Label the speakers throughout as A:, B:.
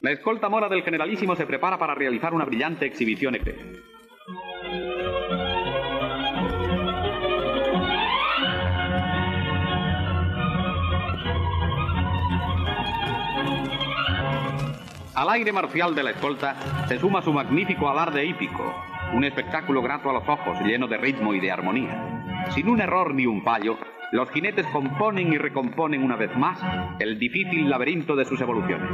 A: La escolta mora del generalísimo se prepara para realizar una brillante exhibición eclesiástica. Al aire marcial de la escolta se suma su magnífico alarde hípico, un espectáculo grato a los ojos, lleno de ritmo y de armonía. Sin un error ni un fallo, los jinetes componen y recomponen una vez más el difícil laberinto de sus evoluciones.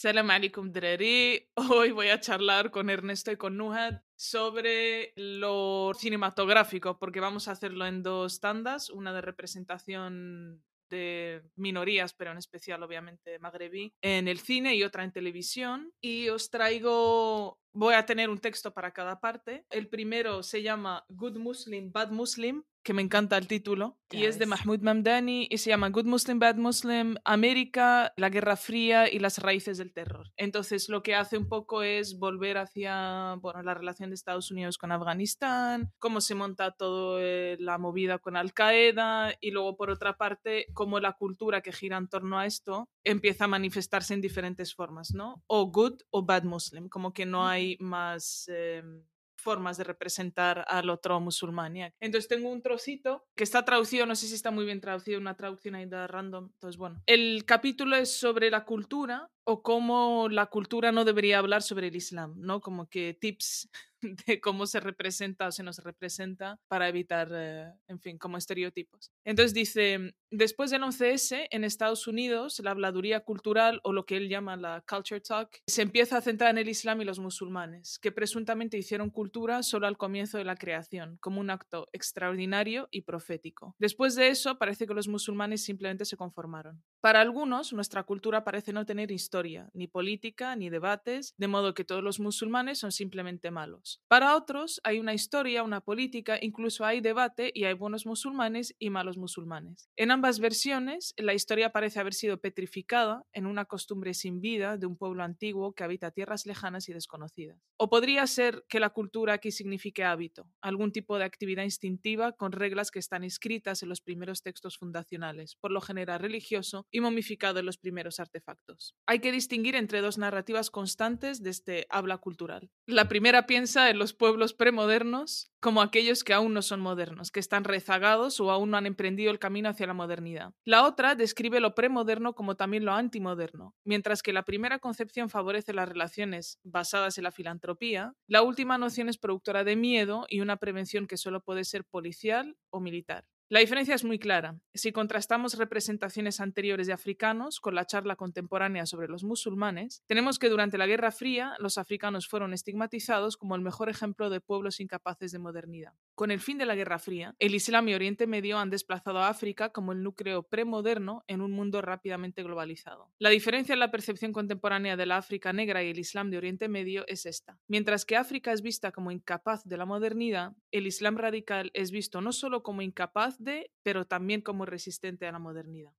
B: Salam alaikum Dreri. Hoy voy a charlar con Ernesto y con Nuhat sobre lo cinematográfico, porque vamos a hacerlo en dos tandas, una de representación de minorías, pero en especial obviamente magrebí, en el cine y otra en televisión. Y os traigo, voy a tener un texto para cada parte. El primero se llama Good Muslim, Bad Muslim, que me encanta el título, y es de Mahmoud Mamdani y se llama Good Muslim, Bad Muslim, América, la Guerra Fría y las raíces del terror. Entonces lo que hace un poco es volver hacia bueno, la relación de Estados Unidos con Afganistán, cómo se monta toda eh, la movida con Al Qaeda y luego por otra parte cómo la cultura que gira en torno a esto empieza a manifestarse en diferentes formas, ¿no? O good o bad Muslim, como que no hay más... Em, formas de representar al otro musulmán. Entonces tengo un trocito que está traducido, no sé si está muy bien traducido, una traducción ahí de random. Entonces, bueno, el capítulo es sobre la cultura o cómo la cultura no debería hablar sobre el Islam, ¿no? Como que tips de cómo se representa o se nos representa para evitar, eh, en fin, como estereotipos. Entonces dice, después del 11S, en Estados Unidos, la habladuría cultural o lo que él llama la culture talk se empieza a centrar en el Islam y los musulmanes, que presuntamente hicieron cultura solo al comienzo de la creación, como un acto extraordinario y profético. Después de eso, parece que los musulmanes simplemente se conformaron. Para algunos, nuestra cultura parece no tener historia ni política, ni debates, de modo que todos los musulmanes son simplemente malos. Para otros hay una historia, una política, incluso hay debate y hay buenos musulmanes y malos musulmanes. En ambas versiones, la historia parece haber sido petrificada en una costumbre sin vida de un pueblo antiguo que habita tierras lejanas y desconocidas. O podría ser que la cultura aquí signifique hábito, algún tipo de actividad instintiva con reglas que están escritas en los primeros textos fundacionales, por lo general religioso y momificado en los primeros artefactos. Hay que distinguir entre dos narrativas constantes de este habla cultural. La primera piensa en los pueblos premodernos como aquellos que aún no son modernos, que están rezagados o aún no han emprendido el camino hacia la modernidad. La otra describe lo premoderno como también lo antimoderno. Mientras que la primera concepción favorece las relaciones basadas en la filantropía, la última noción es productora de miedo y una prevención que solo puede ser policial o militar. La diferencia es muy clara. Si contrastamos representaciones anteriores de africanos con la charla contemporánea sobre los musulmanes, tenemos que durante la Guerra Fría los africanos fueron estigmatizados como el mejor ejemplo de pueblos incapaces de modernidad. Con el fin de la Guerra Fría, el Islam y Oriente Medio han desplazado a África como el núcleo premoderno en un mundo rápidamente globalizado. La diferencia en la percepción contemporánea de la África negra y el Islam de Oriente Medio es esta. Mientras que África es vista como incapaz de la modernidad, el Islam radical es visto no solo como incapaz pero también como resistente a la modernidad.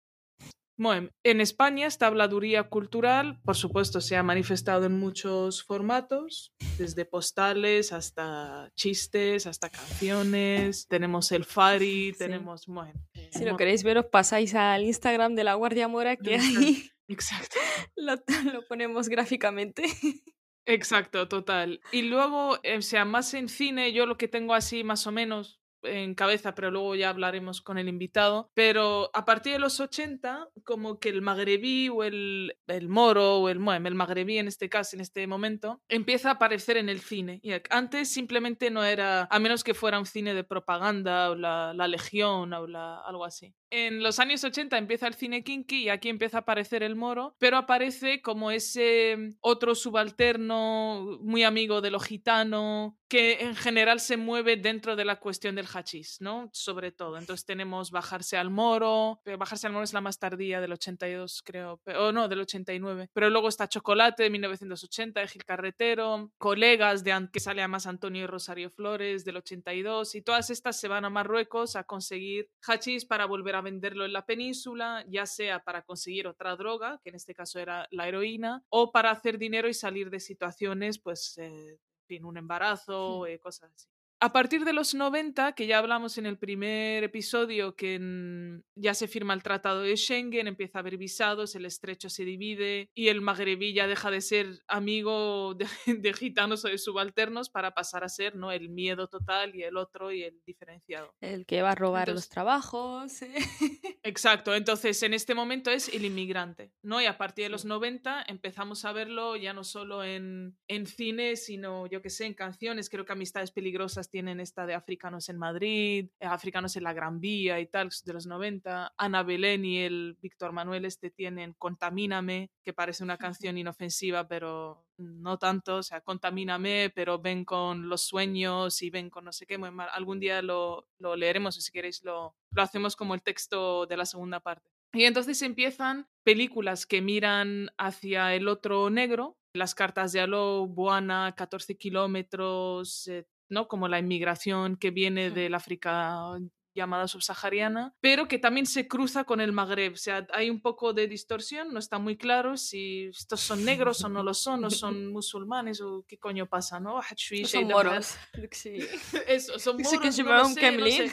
B: Bueno, en España esta habladuría cultural, por supuesto, se ha manifestado en muchos formatos, desde postales hasta chistes, hasta canciones. Tenemos el Fari, tenemos... Bueno,
C: si lo queréis ver, os pasáis al Instagram de la Guardia Mora, que ahí
B: Exacto.
C: Lo, lo ponemos gráficamente.
B: Exacto, total. Y luego, o sea, más en cine, yo lo que tengo así más o menos, en cabeza, pero luego ya hablaremos con el invitado. Pero a partir de los 80, como que el magrebí o el, el moro o el, el magrebí en este caso, en este momento, empieza a aparecer en el cine. Y antes simplemente no era, a menos que fuera un cine de propaganda o la, la Legión o la, algo así. En los años 80 empieza el cine kinky y aquí empieza a aparecer el moro, pero aparece como ese otro subalterno muy amigo de lo gitano, que en general se mueve dentro de la cuestión del hachís, ¿no? Sobre todo. Entonces tenemos Bajarse al Moro, pero Bajarse al Moro es la más tardía del 82, creo, o no, del 89. Pero luego está Chocolate de 1980, de Gil Carretero, Colegas de que sale además Antonio y Rosario Flores del 82, y todas estas se van a Marruecos a conseguir hachís para volver a venderlo en la península, ya sea para conseguir otra droga, que en este caso era la heroína, o para hacer dinero y salir de situaciones, pues, eh, un embarazo, eh, cosas así. A partir de los 90, que ya hablamos en el primer episodio, que ya se firma el Tratado de Schengen, empieza a haber visados, el estrecho se divide y el magrebí ya deja de ser amigo de, gitanos o de subalternos para pasar a ser ¿no? el miedo total y el otro y el diferenciado.
C: El que va a robar los trabajos. ¿eh?
B: Exacto, entonces en este momento es el inmigrante, ¿no? Y a partir de los 90 empezamos a verlo ya no solo en, en cine, sino yo que sé, en canciones. Creo que Amistades Peligrosas tienen esta de Africanos en Madrid, eh, Africanos en la Gran Vía y tal, de los 90. Ana Belén y el Víctor Manuel este tienen Contamíname, que parece una canción inofensiva, pero no tanto, o sea, Contamíname, pero ven con los sueños y ven con no sé qué, muy mal. Algún día lo, lo leeremos o si queréis lo, lo hacemos como el texto de la segunda parte. Y entonces empiezan películas que miran hacia el otro negro, las cartas de Alo, Buana, 14 kilómetros, eh, ¿no? Como la inmigración que viene del África llamada subsahariana, pero que también se cruza con el Magreb. O sea, hay un poco de distorsión, no está muy claro si estos son negros o no lo son, o son musulmanes o qué coño pasa, ¿no?
C: son moros.
B: Eso, son moros. no sé,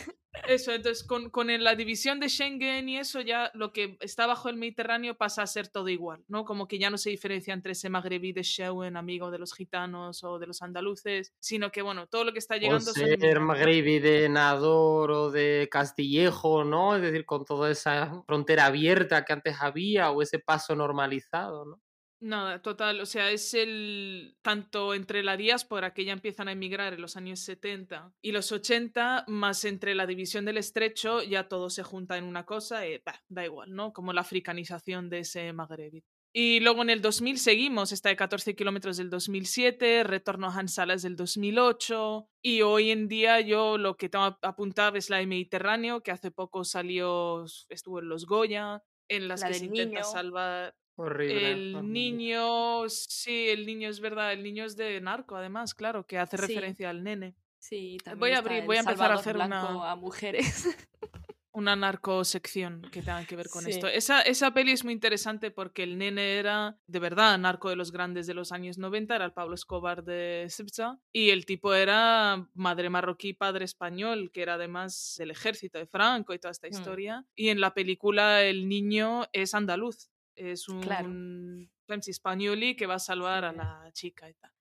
B: eso, entonces con, con, la división de Schengen y eso ya lo que está bajo el Mediterráneo pasa a ser todo igual, ¿no? Como que ya no se diferencia entre ese magrebí de Shewen, amigo de los gitanos o de los andaluces, sino que bueno, todo lo que está llegando...
D: O ser magrebí de Nador o de Castillejo, ¿no? Es decir, con toda esa frontera abierta que antes había o ese paso normalizado, ¿no?
B: Nada, total, o sea, es el tanto entre la diáspora que ya empiezan a emigrar en los años 70 y los 80, más entre la división del estrecho, ya todo se junta en una cosa y da igual, ¿no? Como la africanización de ese Maghrebi. Y luego en el 2000 seguimos, está de 14 kilómetros del 2007, retorno a Hansalas del 2008 y hoy en día yo lo que tengo apuntado es la de Mediterráneo, que hace poco salió, estuvo en los Goya, en las que se intenta salvar
D: Horrible.
B: El niño, sí, el niño es verdad, el niño es de narco, además, claro, que hace referencia al nene.
C: Sí, también
B: voy a abrir, voy a empezar a hacer una
C: a mujeres.
B: una narcosección que tenga que ver con esto. Esa, esa peli es muy interesante porque el nene era de verdad narco de los grandes de los años 90, era el Pablo Escobar de Sibza, y el tipo era madre marroquí, padre español, que era además del ejército de Franco y toda esta mm. historia. Y en la película el niño es andaluz, es un claro. español que va a salvar a la chica y tal.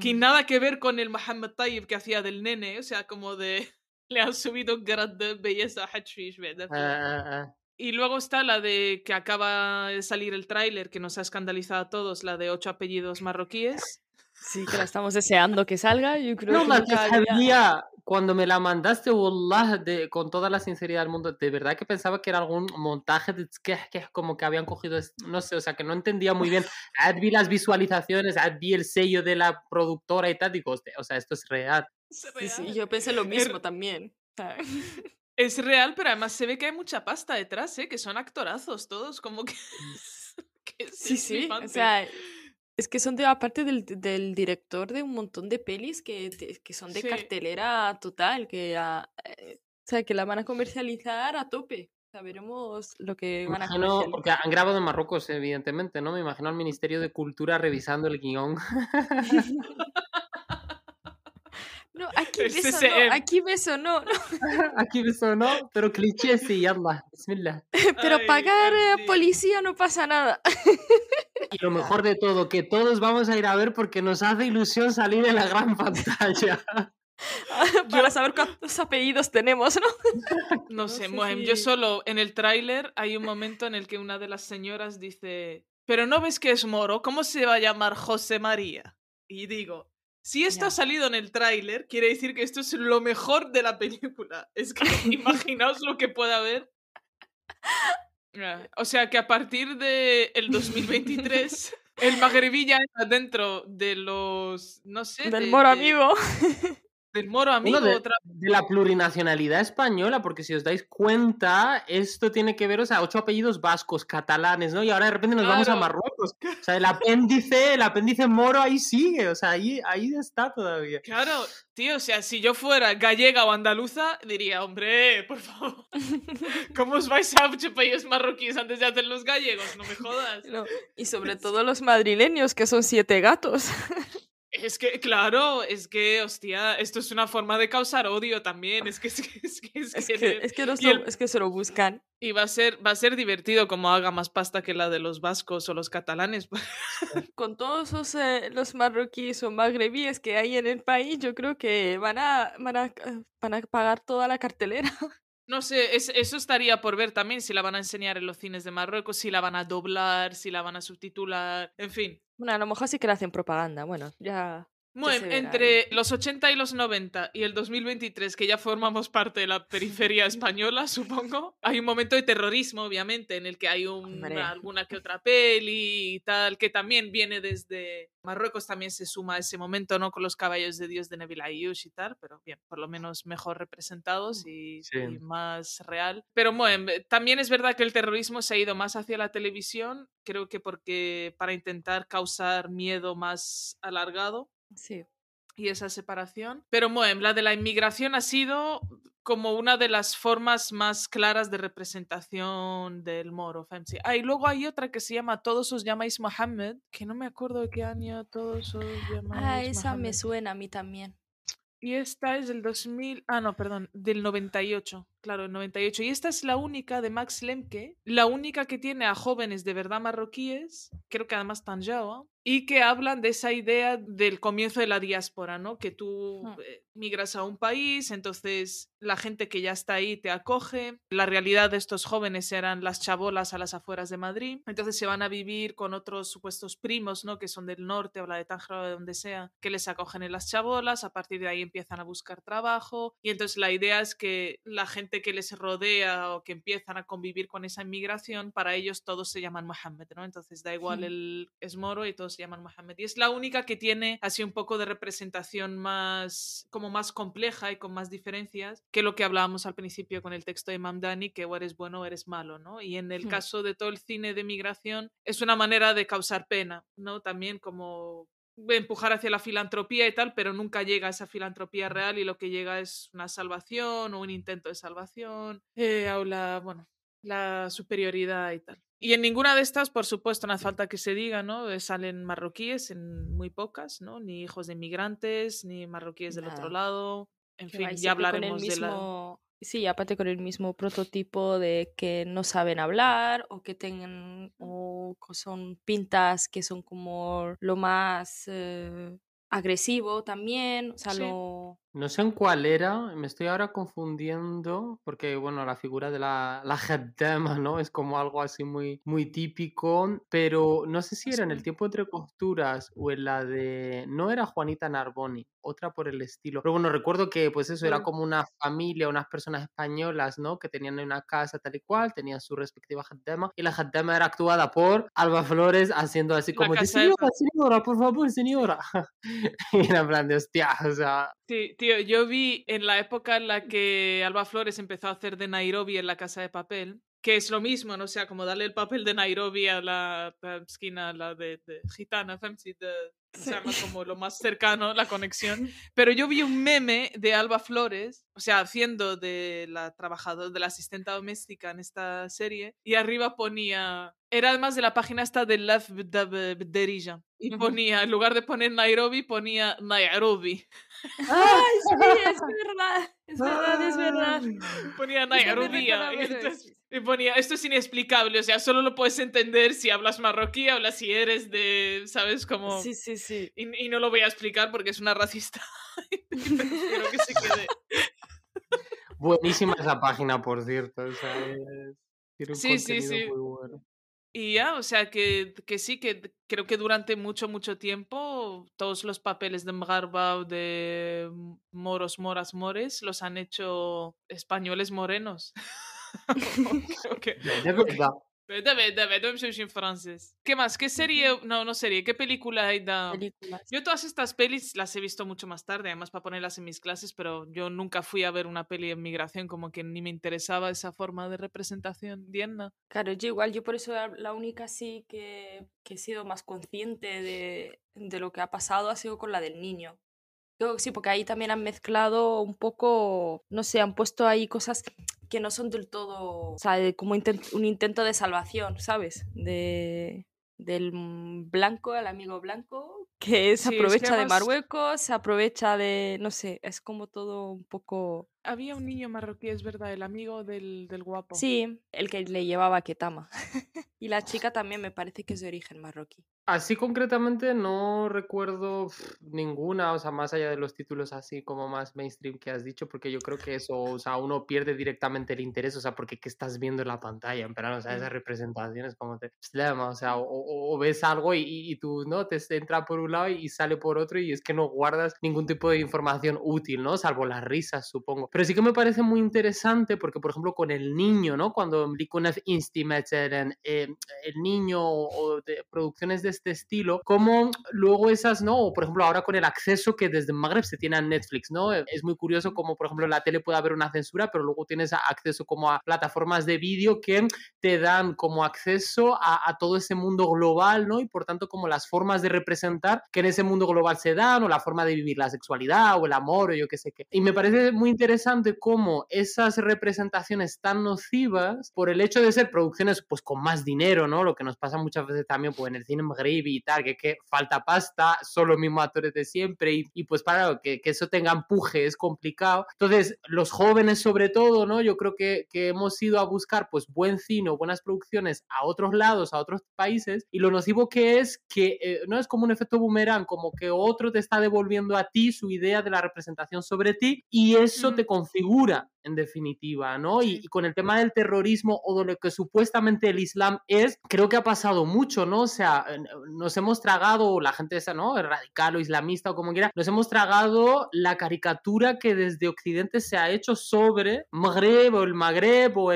B: Que nada que ver con el Mohammed Tayyib que hacía del nene, o sea, como de le han subido un grado de belleza a Hatfish.
D: Ah, ah, ah.
B: Y luego está la de que acaba de salir el tráiler que nos ha escandalizado a todos, la de ocho apellidos marroquíes.
C: Sí, que la estamos deseando que salga. Yo creo
D: no,
C: que
D: la sabía, cuando me la mandaste, Wallah, de, con toda la sinceridad del mundo, de verdad que pensaba que era algún montaje de que, que como que habían cogido, no sé, o sea, que no entendía muy bien. vi las visualizaciones, vi el sello de la productora y tal, digo, o sea, esto es real.
C: Sí, sí, yo pensé lo mismo también.
B: Es real, pero además se ve que hay mucha pasta detrás, ¿eh? que son actorazos todos, como que...
C: sí, sí, o sea, es que son de aparte del, del, director de un montón de pelis que, que son de cartelera total, que, eh, o sea, que la van a comercializar a tope. O sea, veremos lo que van a
D: Imagino, porque han grabado en Marruecos, evidentemente, ¿no? Me imagino al Ministerio de Cultura revisando el guion.
C: No, aquí beso no, aquí beso no, no.
D: aquí beso no, pero cliché sí, yallah, bismillah.
C: Pero pagar a policía no pasa nada.
D: Y lo mejor de todo, que todos vamos a ir a ver porque nos hace ilusión salir en la gran pantalla.
C: Para saber cuántos apellidos tenemos, ¿no?
B: No sé, yo solo en el tráiler hay un momento en el que una de las señoras dice, pero no ves que es moro, ¿cómo se va a llamar José María? Y digo, si esto ha salido en el tráiler, quiere decir que esto es lo mejor de la película. Es que imaginaos lo que pueda haber. O sea que a partir del el 2023, el magrebí ya está dentro de los, no sé...
C: Del moro amigo.
B: Del moro amigo.
D: de,
B: otra...
D: de, la plurinacionalidad española, porque si os dais cuenta, esto tiene que ver, o sea, ocho apellidos vascos, catalanes, ¿no? Y ahora de repente nos vamos a Marruecos. O sea, el apéndice, el apéndice moro ahí sigue, o sea, ahí, ahí está todavía.
B: Claro, tío, o sea, si yo fuera gallega o andaluza, diría, hombre, por favor, ¿cómo os vais a ocho países marroquíes antes de hacer los gallegos? No me jodas.
C: Y sobre todo los madrileños, que son siete gatos.
B: Es que, claro, es que, hostia, esto es una forma de causar odio también. Es que es que, es que,
C: es que, es que, se lo buscan.
B: Y va a, ser, va a ser divertido como haga más pasta que la de los vascos o los catalanes.
C: Con todos los, eh, los marroquíes o magrebíes que hay en el país, yo creo que van a, van a, van a pagar toda la cartelera.
B: No sé, eso estaría por ver también si la van a enseñar en los cines de Marruecos, si la van a doblar, si la van a subtitular, en fin.
C: Bueno, a lo mejor sí que le hacen propaganda, bueno, ya...
B: Bueno, entre los 80 y los 90 y el 2023, que ya formamos parte de la periferia española, supongo, hay un momento de terrorismo, obviamente, en el que hay alguna que otra peli y tal, que también viene desde Marruecos, también se suma a ese momento, ¿no? Con los caballos de Dios de Neville Ayush y tal, pero bien, por lo menos mejor representados y, y más real. Pero bueno, también es verdad que el terrorismo se ha ido más hacia la televisión, creo que porque para intentar causar miedo más alargado
C: Sí.
B: Y esa separación. Pero bueno, la de la inmigración ha sido como una de las formas más claras de representación del moro. Ah, y luego hay otra que se llama Todos os llamáis Mohammed, que no me acuerdo de qué año todos os llamáis.
C: Ah, esa me suena a mí también.
B: Y esta es del 2000, ah no, perdón, del 98, claro, el 98. Y esta es la única de Max Lemke, la única que tiene a jóvenes de verdad marroquíes, creo que además Tanjao, y que hablan de esa idea del comienzo de la diáspora, ¿no? Que tú mm. eh, migras a un país, entonces la gente que ya está ahí te acoge. La realidad de estos jóvenes eran las chabolas a las afueras de Madrid, entonces se van a vivir con otros supuestos primos, ¿no? Que son del norte o la de Tánger o de donde sea, que les acogen en las chabolas, a partir de ahí empiezan a buscar trabajo y entonces la idea es que la gente que les rodea o que empiezan a convivir con esa inmigración, para ellos todos se llaman Mohammed, ¿no? Entonces da igual el es moro y todos se llaman Mohammed. Y es la única que tiene así un poco de representación más, como más compleja y con más diferencias que lo que hablábamos al principio con el texto de Mamdani, que o eres bueno o eres malo, ¿no? Y en el hmm. caso de todo el cine de migración, es una manera de causar pena, ¿no? También como empujar hacia la filantropía y tal, pero nunca llega a esa filantropía real y lo que llega es una salvación o un intento de salvación, eh, o la, bueno, la superioridad y tal. Y en ninguna de estas, por supuesto, no hace falta que se diga, ¿no? Eh, salen marroquíes en muy pocas, ¿no? Ni hijos de inmigrantes, ni marroquíes del otro lado. En fin, ya hablaremos de la...
C: Sí, aparte con el mismo prototipo de que no saben hablar o que tengan o son pintas que son como lo más eh, agresivo también, o sea, lo
D: no sé en cuál era, me estoy ahora confundiendo, porque bueno, la figura de la, la ¿no? Es como algo así muy, muy típico, pero no sé si era en el tiempo entre costuras o en la de... No era Juanita Narboni, otra por el estilo. Pero bueno, recuerdo que pues eso era como una familia, unas personas españolas, ¿no? Que tenían una casa tal y cual, tenían su respectiva Haddama, y la Haddama era actuada por Alba Flores haciendo así como, señora, señora, por favor, señora. y era en plan de hostia, o sea...
B: Sí, Tío, yo vi en la época en la que Alba Flores empezó a hacer de Nairobi en la casa de papel, que es lo mismo, ¿no? O sea, como darle el papel de Nairobi a la, esquina, la de, gitana, de, como lo más cercano, la conexión. Pero yo vi un meme de Alba Flores, o sea, haciendo de la trabajadora, de la asistente doméstica en esta serie, y arriba ponía, era además de la página esta de Love Derija, y ponía, en lugar de poner Nairobi, ponía Nairobi.
C: ¡Ay, sí, es verdad! Es verdad, es verdad.
B: Ponía Nairobi. Y ponía, esto es inexplicable, o sea, solo lo puedes entender si hablas marroquí, hablas si eres de, ¿sabes? Como...
C: Sí, sí, sí.
B: Y, no lo voy a explicar porque es una racista. Espero que se quede.
D: Buenísima esa página, por cierto. O sea,
B: sí, sí, sí. Y ya, o sea, que, que, sí, que creo que durante mucho, mucho tiempo todos los papeles de Mgarba o de moros, moras, mores los han hecho españoles morenos. okay, Debe, debe, debe en francés. ¿Qué más? ¿Qué serie? No, no serie. ¿Qué película hay de...? Yo todas estas pelis las he visto mucho más tarde, además para ponerlas en mis clases, pero yo nunca fui a ver una peli en migración, como que ni me interesaba esa forma de representación. Diana.
C: Claro, yo igual, yo por eso la única sí que, que he sido más consciente de, de lo que ha pasado ha sido con la del niño. sí, porque ahí también han mezclado un poco, no sé, han puesto ahí cosas que no son del todo, o sea, como un intento de salvación, ¿sabes? De, del blanco, el amigo blanco, que se aprovecha de Marruecos, se aprovecha de, no sé, es como todo un poco...
B: Había un niño marroquí, es verdad, el amigo del, del guapo.
C: Sí, el que le llevaba a Ketama. y la chica también me parece que es de origen marroquí.
D: Así concretamente no recuerdo ninguna, o sea, más allá de los títulos así como más mainstream que has dicho, porque yo creo que eso, o sea, uno pierde directamente el interés, o sea, porque ¿qué estás viendo en la pantalla? En plan, o sea, esas representaciones como te... O sea, o, ves algo y, y, tú, ¿no? Te entra por un lado y sale por otro y es que no guardas ningún tipo de información útil, ¿no? Salvo las risas, supongo. Pero sí que me parece muy interesante porque, por ejemplo, con el niño, ¿no? Cuando Likunef Instimateren, eh, el niño o de producciones de este estilo, como luego esas, ¿no? O por ejemplo, ahora con el acceso que desde Magreb se tiene a Netflix, ¿no? Es muy curioso como, por ejemplo, en la tele puede haber una censura, pero luego tienes acceso como a plataformas de vídeo que te dan como acceso a, a todo ese mundo global, ¿no? Y por tanto, como las formas de representar que en ese mundo global se dan, o la forma de vivir la sexualidad, o el amor, o yo qué sé qué. Y me parece muy interesante cómo esas representaciones tan nocivas, por el hecho de ser producciones pues con más dinero, ¿no? Lo que nos pasa muchas veces también pues en el cine maghrib y tal, que, que falta pasta, son los mismos actores de siempre, y, y pues para que, que, eso tenga empuje es complicado. Entonces, los jóvenes sobre todo, ¿no? Yo creo que, que hemos ido a buscar pues buen cine o buenas producciones a otros lados, a otros países, y lo nocivo que es que eh, no es como un efecto boomerang, como que otro te está devolviendo a ti su idea de la representación sobre ti, y eso te configura en definitiva, ¿no? Y, con el tema del terrorismo o de lo que supuestamente el Islam es, creo que ha pasado mucho, ¿no? O sea, nos hemos tragado, la gente esa, ¿no? El radical o islamista o como quiera, nos hemos tragado la caricatura que desde Occidente se ha hecho sobre Magreb o el Magreb o,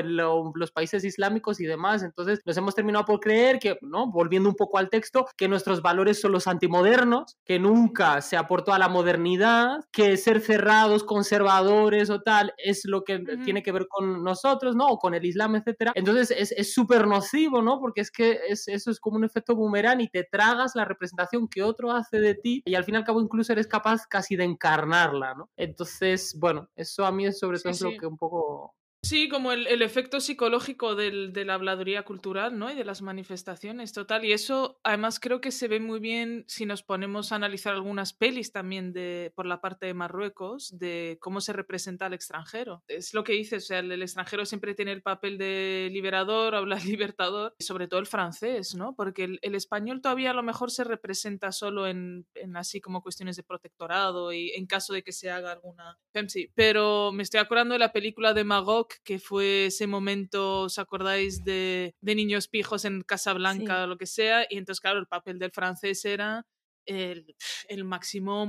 D: los países islámicos y demás. Entonces nos hemos terminado por creer que, ¿no? Volviendo un poco al texto, que nuestros valores son los antimodernos, que nunca se aportó a la modernidad, que ser cerrados, conservadores o tal es lo que tiene que ver con nosotros, ¿no? O con el Islam, etcétera. Entonces es súper nocivo, ¿no? Porque es que es, eso es como un efecto boomerang y te tragas la representación que otro hace de ti y al fin y al cabo incluso eres capaz casi de encarnarla, ¿no? Entonces, bueno, eso a mí es sobre todo lo que un poco
B: Sí, como el, el efecto psicológico del, de la habladuría cultural, ¿no? Y de las manifestaciones, total. Y eso, además, creo que se ve muy bien si nos ponemos a analizar algunas pelis también de, por la parte de Marruecos, de cómo se representa al extranjero. Es lo que dices, o sea, el, extranjero siempre tiene el papel de liberador, habla libertador, sobre todo el francés, ¿no? Porque el, el, español todavía a lo mejor se representa solo en, en, así como cuestiones de protectorado y en caso de que se haga alguna. Pero me estoy acordando de la película de Que fue ese momento, ¿os acordáis de, de niños pijos en Casablanca o lo que sea? Y entonces, claro, el papel del francés era el, el máximo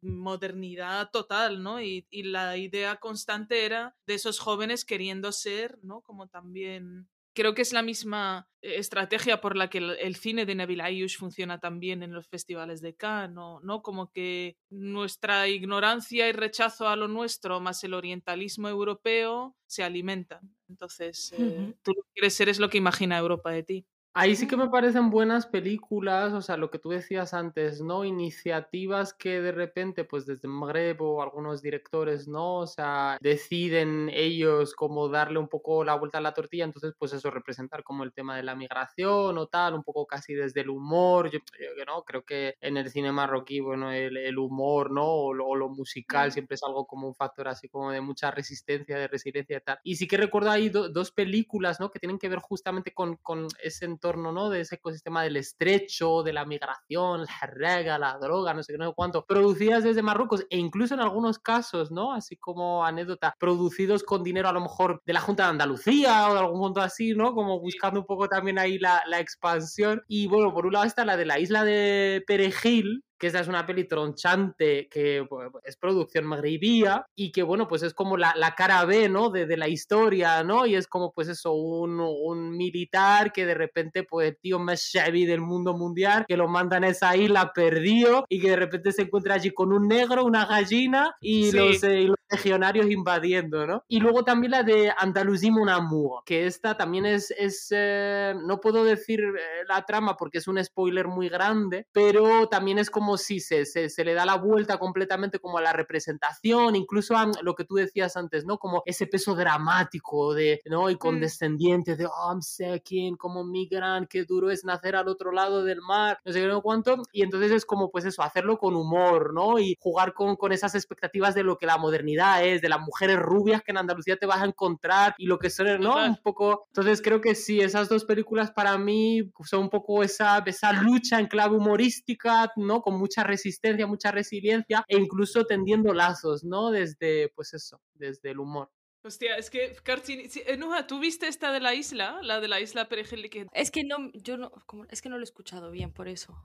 B: modernidad total, ¿no? Y, y, la idea constante era de esos jóvenes queriendo ser, ¿no? Como también creo que es la misma eh, estrategia por la que el, cine de Nabil Ayush funciona también en los festivales de Cannes, ¿no? Como que nuestra ignorancia y rechazo a lo nuestro más el orientalismo europeo se alimentan. Entonces, eh, tú lo que quieres ser es lo que imagina Europa de ti.
D: Ahí sí que me parecen buenas películas, o sea, lo que tú decías antes, ¿no? Iniciativas que de repente, pues desde Magreb o algunos directores, ¿no? O sea, deciden ellos como darle un poco la vuelta a la tortilla, entonces, pues eso, representar como el tema de la migración o tal, un poco casi desde el humor, yo, yo ¿no? Creo que en el cine marroquí, bueno, el, el humor, ¿no? O lo, lo, musical siempre es algo como un factor así como de mucha resistencia, de resiliencia y tal. Y sí que recuerdo ahí dos películas, ¿no? Que tienen que ver justamente con, con ese entorno ¿no? De ese ecosistema del estrecho, de la migración, la rega, la droga, no sé qué, no sé cuánto, producidas desde Marruecos e incluso en algunos casos, ¿no? Así como anécdota, producidos con dinero a lo mejor de la Junta de Andalucía o de algún punto así, ¿no? Como buscando un poco también ahí la, la expansión. Y bueno, por un lado está la de la isla de Perejil, que esta es una peli tronchante que es producción magrebía y que, bueno, pues es como la, la cara B, ¿no? De, de, la historia, ¿no? Y es como, pues eso, un, un militar que de repente, pues, el tío más shabby del mundo mundial, que lo mandan a esa isla perdido y que de repente se encuentra allí con un negro, una gallina y, los, eh, y los legionarios invadiendo, ¿no? Y luego también la de Andalucía Amour, que esta también es, es eh, no puedo decir eh, la trama porque es un spoiler muy grande, pero también es como si se, se, se le da la vuelta completamente como a la representación, incluso a lo que tú decías antes, ¿no? Como ese peso dramático de, ¿no? Y mm. condescendiente de, oh, I'm second, como migran, qué duro es nacer al otro lado del mar, no sé qué, no cuánto, y entonces es como, pues eso, hacerlo con humor, ¿no? Y jugar con, con esas expectativas de lo que la modernidad de las mujeres rubias que en Andalucía te vas a encontrar y lo que son, ¿no? Un poco, entonces creo que sí, esas dos películas para mí son un poco esa, esa lucha en clave humorística, ¿no? Con mucha resistencia, mucha resiliencia e incluso tendiendo lazos, ¿no? Desde, pues eso, desde el humor.
B: Hostia, es que, Carcini, eh, ¿tú viste esta de la isla? La de la isla Perejil
C: Es que no, yo no, es que no lo he escuchado bien, por eso.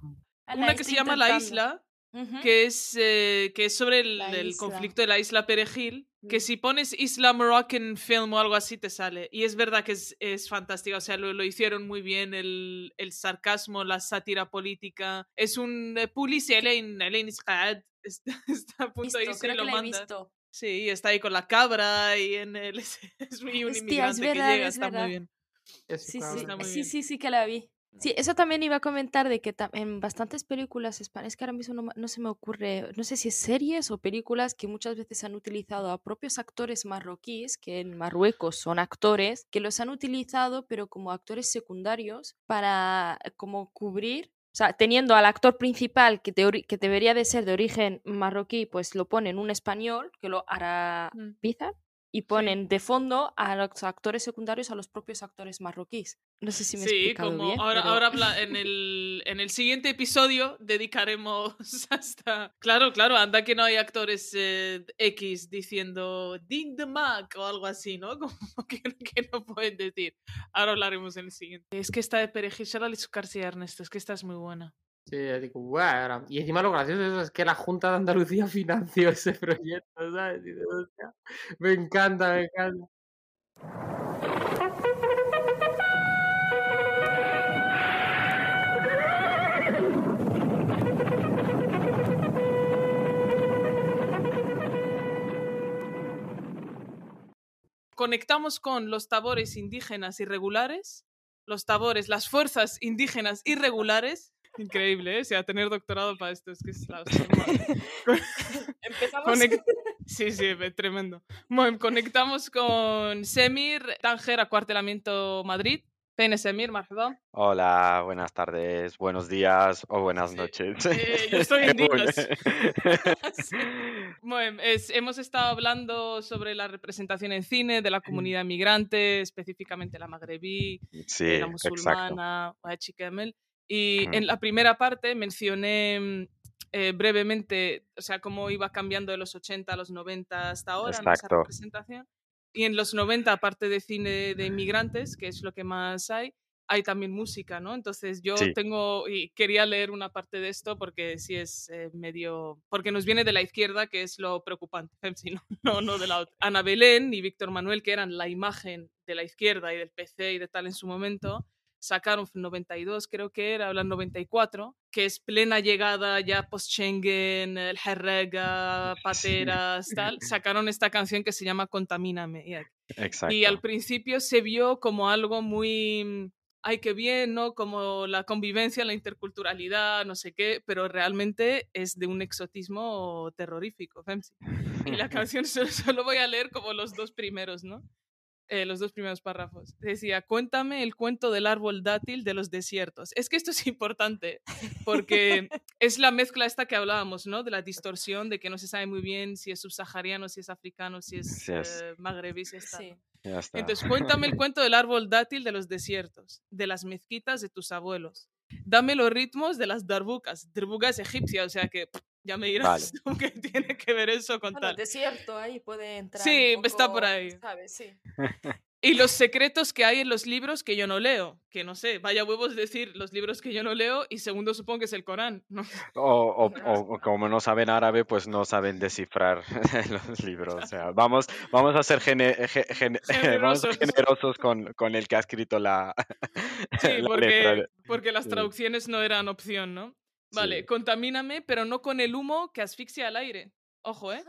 B: Una que se llama La Isla, que, es, eh, que es sobre el, conflicto de la isla Perejil, que mm. si pones Isla Moroccan Film o algo así te sale. Y es verdad que es, es fantástica, o sea, lo, lo, hicieron muy bien, el, el, sarcasmo, la sátira política. Es un eh, police, Elaine, Elaine está, está, a punto de irse y lo manda. Sí, está ahí con la cabra y en el... Es muy un inmigrante que llega, está muy bien.
C: Sí, sí, sí, sí, sí que la vi. Sí, eso también iba a comentar de que en bastantes películas españolas, que ahora mismo no, se me ocurre, no sé si es series o películas que muchas veces han utilizado a propios actores marroquíes, que en Marruecos son actores, que los han utilizado pero como actores secundarios para como cubrir o sea, teniendo al actor principal que, que, debería de ser de origen marroquí, pues lo ponen un español, que lo hará mm y ponen de fondo a los actores secundarios a los propios actores marroquíes. No sé si me sí, como
B: ahora, ahora en, el, en el siguiente episodio dedicaremos hasta... Claro, claro, anda que no hay actores eh, X diciendo Din the Mac o algo así, ¿no? Como que, no pueden decir. Ahora hablaremos en el siguiente. Es que esta de Perejil, y su Ernesto, es que esta es muy buena.
D: Sí, digo, Y encima lo gracioso es que la Junta de Andalucía financió ese proyecto, ¿sabes? me encanta, me encanta.
B: Conectamos con los tabores indígenas irregulares, los tabores, las fuerzas indígenas irregulares Increíble, ¿eh? O sea, tener doctorado para esto es que es la...
C: Empezamos.
B: Sí, sí, tremendo. Bueno, conectamos con Semir, Tánger, Acuartelamiento Madrid. Peine Semir, marhaba.
E: Hola, buenas tardes, buenos días o buenas noches.
B: Eh, yo estoy en Bueno, hemos estado hablando sobre la representación en cine de la mm. comunidad migrante, específicamente la magrebí, la musulmana, la chiquemel. Y en la primera parte mencioné mm, eh, brevemente, o sea, cómo iba cambiando de los 80 a los 90 hasta ahora en esa representación. Y en los 90, aparte de cine de inmigrantes, que es lo que más hay, hay también música, ¿no? Entonces yo tengo, y quería leer una parte de esto porque sí es eh, medio, porque nos viene de la izquierda, que es lo preocupante, no, no de la otra. Ana Belén y Víctor Manuel, que eran la imagen de la izquierda y del PC y de tal en su momento, sacaron 92, creo que era, hablan 94, que es plena llegada ya post-Schengen, el Herrega, Pateras, tal, sacaron esta canción que se llama Contamíname. Y al principio se vio como algo muy, ay, qué bien, ¿no? Como la convivencia, la interculturalidad, no sé qué, pero realmente es de un exotismo terrorífico, Y la canción solo voy a leer como los dos primeros, ¿no? Eh, los dos primeros párrafos. Decía, cuéntame el cuento del árbol dátil de los desiertos. Es que esto es importante porque es la mezcla esta que hablábamos, ¿no? De la distorsión, de que no se sabe muy bien si es subsahariano, si es africano, si es eh, magrebí, si está. Entonces, cuéntame el cuento del árbol dátil de los desiertos, de las mezquitas de tus abuelos. Dame los ritmos de las darbucas, darbucas egipcias, o sea que ya me dirás tú qué tiene que ver eso con
C: bueno,
B: tal.
C: desierto, ahí puede entrar.
B: Sí, está por ahí.
C: ¿sabes? Sí.
B: Y los secretos que hay en los libros que yo no leo, que no sé, vaya huevos decir los libros que yo no leo y segundo supongo que es el Corán. ¿no?
E: O, o, como no saben árabe, pues no saben descifrar los libros. O sea, vamos, vamos a ser generosos, con, con, el que ha escrito la...
B: Sí, porque, porque las traducciones no eran opción, ¿no? Vale, contamíname, pero no con el humo que asfixia al aire. Ojo, ¿eh?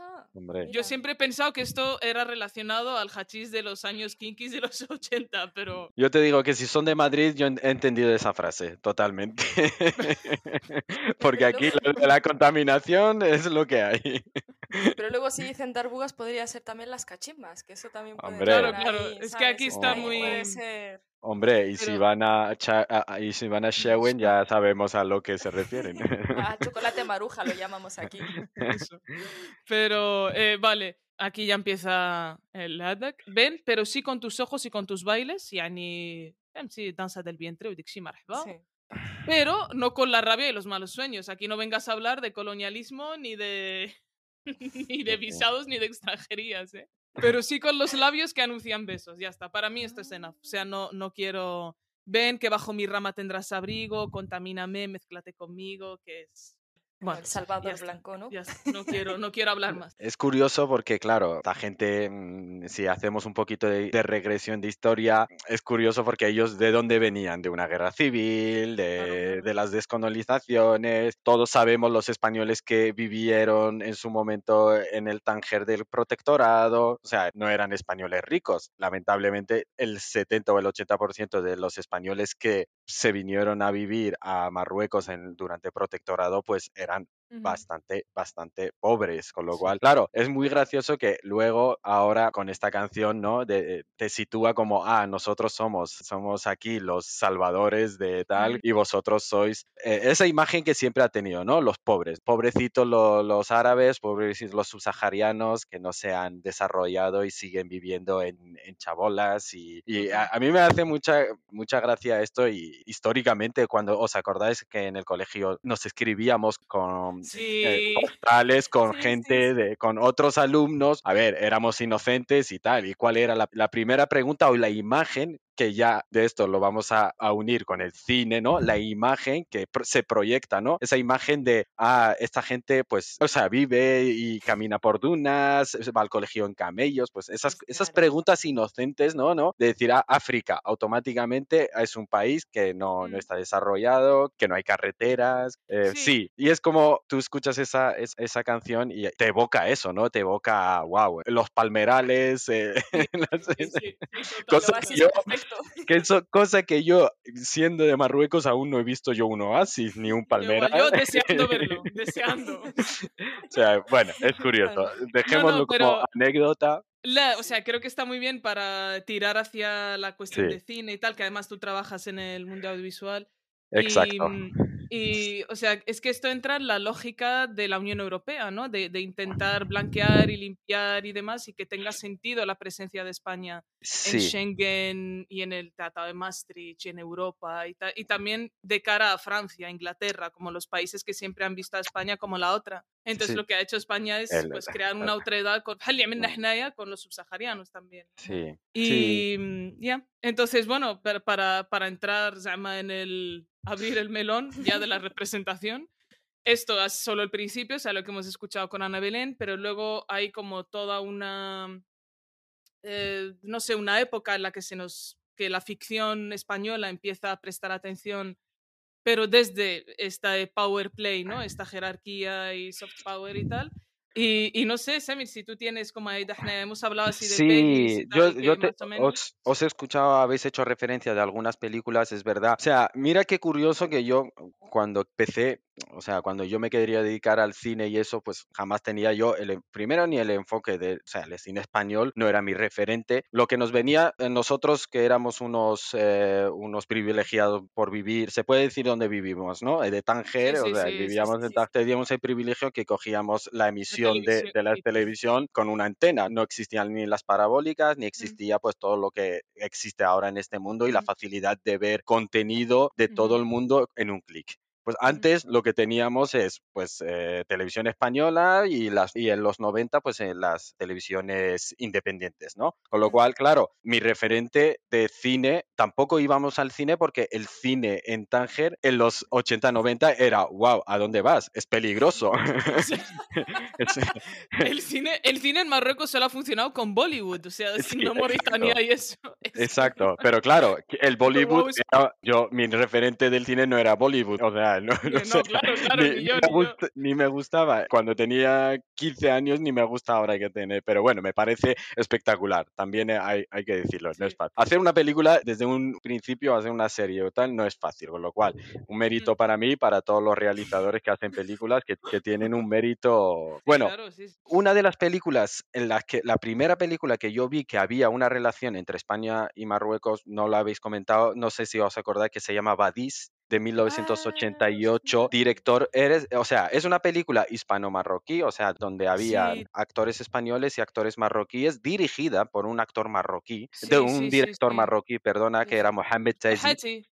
B: Yo siempre he pensado que esto era relacionado al hachís de los años kinkis de los 80, pero...
E: Yo te digo que si son de Madrid, yo he entendido esa frase totalmente. Porque aquí la contaminación es lo que hay.
C: Pero luego si dicen darbugas podría ser también las cachimbas, que eso también puede
B: Hombre. Claro, claro. Es que aquí está muy...
E: Hombre, y si van a, y si van a Shewen ya sabemos a lo que se refieren.
C: A chocolate maruja lo llamamos aquí.
B: Pero eh, vale, aquí ya empieza el attack. Ven, pero sí con tus ojos y con tus bailes, yani sí danza del vientre, sí. Pero no con la rabia y los malos sueños. Aquí no vengas a hablar de colonialismo ni de ni de visados ni de extranjerías, ¿eh? Pero sí con los labios que anuncian besos, ya está. Para mí esto es enough. O sea, no, no quiero... Ven que bajo mi rama tendrás abrigo, contamíname, mezclate conmigo, que es
C: bueno, el Salvador Blanco, ¿no?
B: no, quiero, no quiero hablar más.
E: Es curioso porque, claro, la gente, mm, si hacemos un poquito de, regresión de historia, es curioso porque ellos de dónde venían, de una guerra civil, de, de, las descolonizaciones. Todos sabemos los españoles que vivieron en su momento en el Tánger del protectorado, o sea, no eran españoles ricos. Lamentablemente, el 70 o el 80% de los españoles que se vinieron a vivir a Marruecos en, durante protectorado, pues eran bastante, bastante pobres, con lo cual, claro, es muy gracioso que luego, ahora con esta canción, ¿no? De, te sitúa como, ah, nosotros somos, somos aquí los salvadores de tal y vosotros sois eh, esa imagen que siempre ha tenido, ¿no? Los pobres, pobrecitos los árabes, pobrecitos los subsaharianos que no se han desarrollado y siguen viviendo en, chabolas y, a, mí me hace mucha, mucha gracia esto y históricamente cuando os acordáis que en el colegio nos escribíamos con eh, postales, con gente, De, con otros alumnos. A ver, éramos inocentes y tal. ¿Y cuál era la, la primera pregunta o la imagen que ya de esto lo vamos a, unir con el cine, ¿no? La imagen que se proyecta, ¿no? Esa imagen de, ah, esta gente, pues, o sea, vive y camina por dunas, va al colegio en camellos, pues esas, esas preguntas inocentes, ¿no? ¿no? De decir, ah, África, automáticamente es un país que no, no está desarrollado, que no hay carreteras, eh, sí. y es como tú escuchas esa, esa canción y te evoca eso, ¿no? Te evoca, wow, los palmerales, eh, cosas que yo que eso, cosa que yo, siendo de Marruecos, aún no he visto yo un oasis ni un palmera.
B: Yo, deseando verlo, deseando.
E: o sea, bueno, es curioso. Dejémoslo como anécdota.
B: o sea, creo que está muy bien para tirar hacia la cuestión de cine y tal, que además tú trabajas en el mundo audiovisual.
E: Exacto.
B: Mm, y, o sea, es que esto entra en la lógica de la Unión Europea, ¿no? De, de, intentar blanquear y limpiar y demás y que tenga sentido la presencia de España en Schengen y en el Tratado de Maastricht y en Europa y, y también de cara a Francia, Inglaterra, como los países que siempre han visto a España como la otra. Entonces lo que ha hecho España es pues, crear una otredad con, con los subsaharianos también.
E: Sí.
B: Y mm, ya, entonces bueno, para, para, entrar en el abrir el melón ya de la representación. Esto es solo el principio, o sea, lo que hemos escuchado con Ana Belén, pero luego hay como toda una, eh, no sé, una época en la que se nos, que la ficción española empieza a prestar atención, pero desde esta power play, ¿no? Esta jerarquía y soft power y tal, y, no sé, Samir, si tú tienes como ahí, hemos hablado así de
E: Sí, yo, yo os, os, he escuchado, habéis hecho referencia de algunas películas, es verdad. O sea, mira qué curioso que yo cuando empecé, o sea, cuando yo me quería dedicar al cine y eso, pues jamás tenía yo el primero ni el enfoque de, o sea, el cine español no era mi referente. Lo que nos venía en nosotros que éramos unos, eh, unos privilegiados por vivir, se puede decir dónde vivimos, ¿no? De Tanger, o sea, vivíamos en Tanger, teníamos el privilegio que cogíamos la emisión de, la televisión con una antena. No existían ni las parabólicas, ni existía pues todo lo que existe ahora en este mundo y la facilidad de ver contenido de todo el mundo en un clic. Pues antes lo que teníamos es pues eh, televisión española y, las, y en los 90 pues en las televisiones independientes, ¿no? Con lo cual, claro, mi referente de cine, tampoco íbamos al cine porque el cine en Tánger en los 80-90 era, wow, ¿a dónde vas? Es peligroso.
B: el, cine, el cine en Marruecos solo ha funcionado con Bollywood, o sea, no Mauritania y eso.
E: Exacto, pero claro, el Bollywood, yo, mi referente del cine no era Bollywood, o sea, no, ni, me gustaba cuando tenía 15 años, ni me gusta ahora que tener, pero bueno, me parece espectacular, también hay, hay que decirlo, no es fácil. Hacer una película desde un principio, hacer una serie o tal, no es fácil, con lo cual, un mérito para mí, para todos los realizadores que hacen películas, que, que tienen un mérito... Bueno, una de las películas en las que, la primera película que yo vi que había una relación entre España y Marruecos, no la habéis comentado, no sé si os acordáis que se llama Badis, de 1988, ah, director, eres, o sea, es una película hispano-marroquí, o sea, donde había actores españoles y actores marroquíes, dirigida por un actor marroquí, de un director marroquí, perdona, que era Mohamed Taji.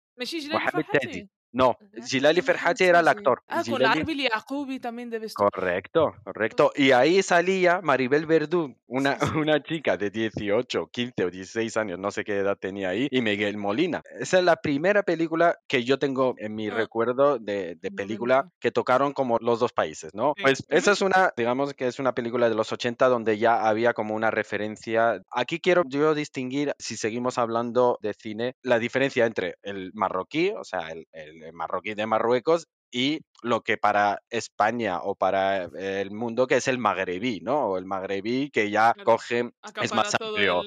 E: Mohamed Taji. No, Gilali Ferhati era el actor.
B: Ah, con Arbil Yaqubi también debe estar.
E: Correcto, correcto. Y ahí salía Maribel Verdú, una, una chica de 18, 15 o 16 años, no sé qué edad tenía ahí, y Miguel Molina. Esa es la primera película que yo tengo en mi ah. recuerdo de, de, película que tocaron como los dos países, ¿no? Pues esa es una, digamos que es una película de los 80 donde ya había como una referencia. Aquí quiero yo distinguir, si seguimos hablando de cine, la diferencia entre el marroquí, o sea, el marroquí de Marruecos y lo que para España o para el mundo que es el magrebí, ¿no? O el magrebí que ya coge, es más amplio.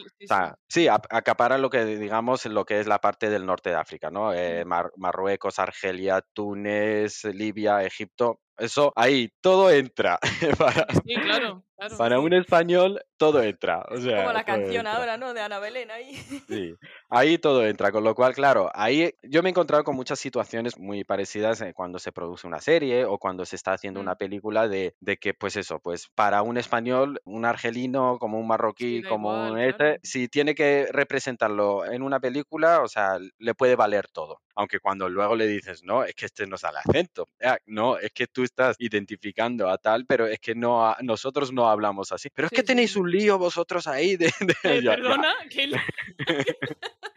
E: sí, acapara lo que digamos lo que es la parte del norte de África, ¿no? Eh, Marruecos, Argelia, Túnez, Libia, Egipto, eso ahí todo entra.
B: para, sí, claro,
E: para un español todo entra. O sea,
C: Como la canción ahora, ¿no? De Ana Belén ahí.
E: Sí, ahí todo entra. Con lo cual, claro, ahí yo me he encontrado con muchas situaciones muy parecidas eh, cuando se produce una serie o cuando se está haciendo una mm. película de, de, que, pues eso, pues para un español, un argelino, como un marroquí, como un este, si tiene que representarlo en una película, o sea, le puede valer todo. Aunque cuando luego le dices, no, es que este no sale acento. no, es que tú estás identificando a tal, pero es que no nosotros no hablamos así. Pero es que tenéis un lío vosotros ahí de...
B: Perdona,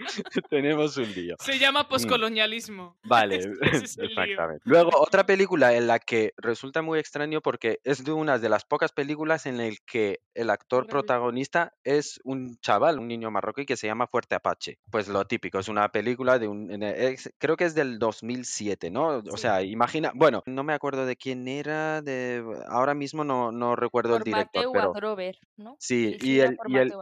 E: Tenemos un lío.
B: Se llama mm. poscolonialismo.
E: Vale, exactamente. Luego, otra película en la que resulta muy extraño porque es de una de las pocas películas en el que el actor protagonista es un chaval, un niño marroquí que se llama Fuerte Apache. Pues lo típico, es una película de un... creo que es del 2007, ¿no? O sea, imagina... Bueno, no me acuerdo de quién era, de ahora mismo no, no recuerdo el director. pero...
C: ¿no?
E: Sí, y el, y el...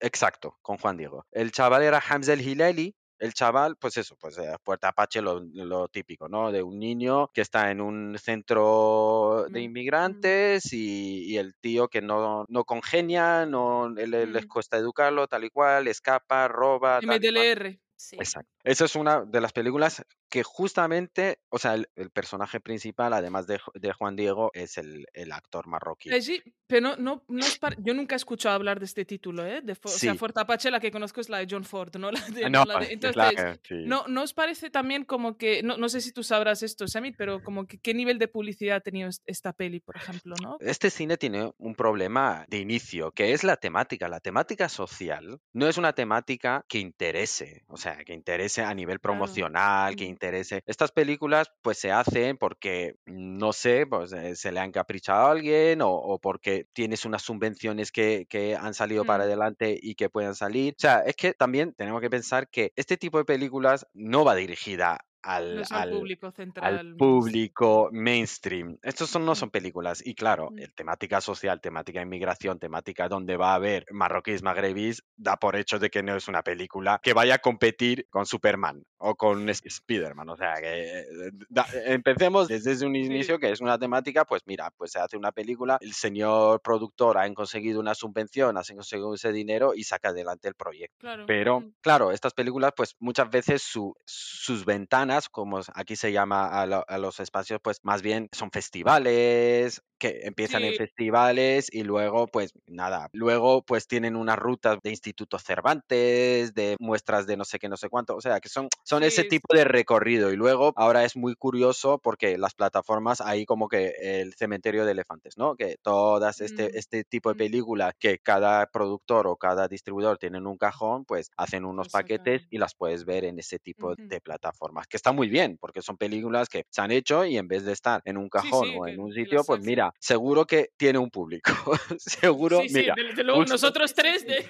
E: Exacto, con Juan Diego. El chaval era Hamza el Hilali, el chaval, pues eso, pues eh, Puerta Apache, lo, lo, típico, ¿no? De un niño que está en un centro de inmigrantes y, el tío que no, no congenia, no les cuesta educarlo, tal y cual, escapa, roba.
B: MDLR.
E: Exacto. Esa es una de las películas que justamente, o sea, el, personaje principal, además de, de, Juan Diego, es el, el actor marroquí.
B: Sí, pero no, no es yo nunca he escuchado hablar de este título, ¿eh? De, O sea, Fuerte Apache, la que conozco es la de John Ford, ¿no? La de,
E: no,
B: entonces, no, ¿no os parece también como que, no, no sé si tú sabrás esto, Sammy, pero como que qué nivel de publicidad ha tenido esta peli, por ejemplo, ¿no?
E: Este cine tiene un problema de inicio, que es la temática. La temática social no es una temática que interese, o sea, que interese a nivel promocional, que interese. Estas películas pues se hacen porque, no sé, pues eh, se le han caprichado a alguien o, porque tienes unas subvenciones que, que han salido para mm. adelante y que puedan salir. O sea, es que también tenemos que pensar que este tipo de películas no va dirigida al,
B: público
E: central. público mainstream. Estos son, no son películas. Y claro, el temática social, temática inmigración, temática donde va a haber marroquíes, magrebís, da por hecho de que no es una película que vaya a competir con Superman o con Spider-Man. O sea, que eh, empecemos desde un inicio que es una temática, pues mira, pues se hace una película, el señor productor ha conseguido una subvención, ha conseguido ese dinero y saca adelante el proyecto. Pero, claro, estas películas, pues muchas veces sus ventanas como aquí se llama a, los espacios, pues más bien son festivales, que empiezan en festivales y luego, pues nada, luego pues tienen unas rutas de institutos Cervantes, de muestras de no sé qué, no sé cuánto, o sea, que son, son ese tipo de recorrido. Y luego ahora es muy curioso porque las plataformas, ahí como que el cementerio de elefantes, ¿no? Que todas este, mm, este tipo de películas que cada productor o cada distribuidor tienen un cajón, pues hacen unos paquetes y las puedes ver en ese tipo de plataformas, que está muy bien porque son películas que se han hecho y en vez de estar en un cajón o en un sitio, pues mira, sea, seguro que tiene un público. seguro,
B: sí, mira. Sí, luego nosotros tres. De...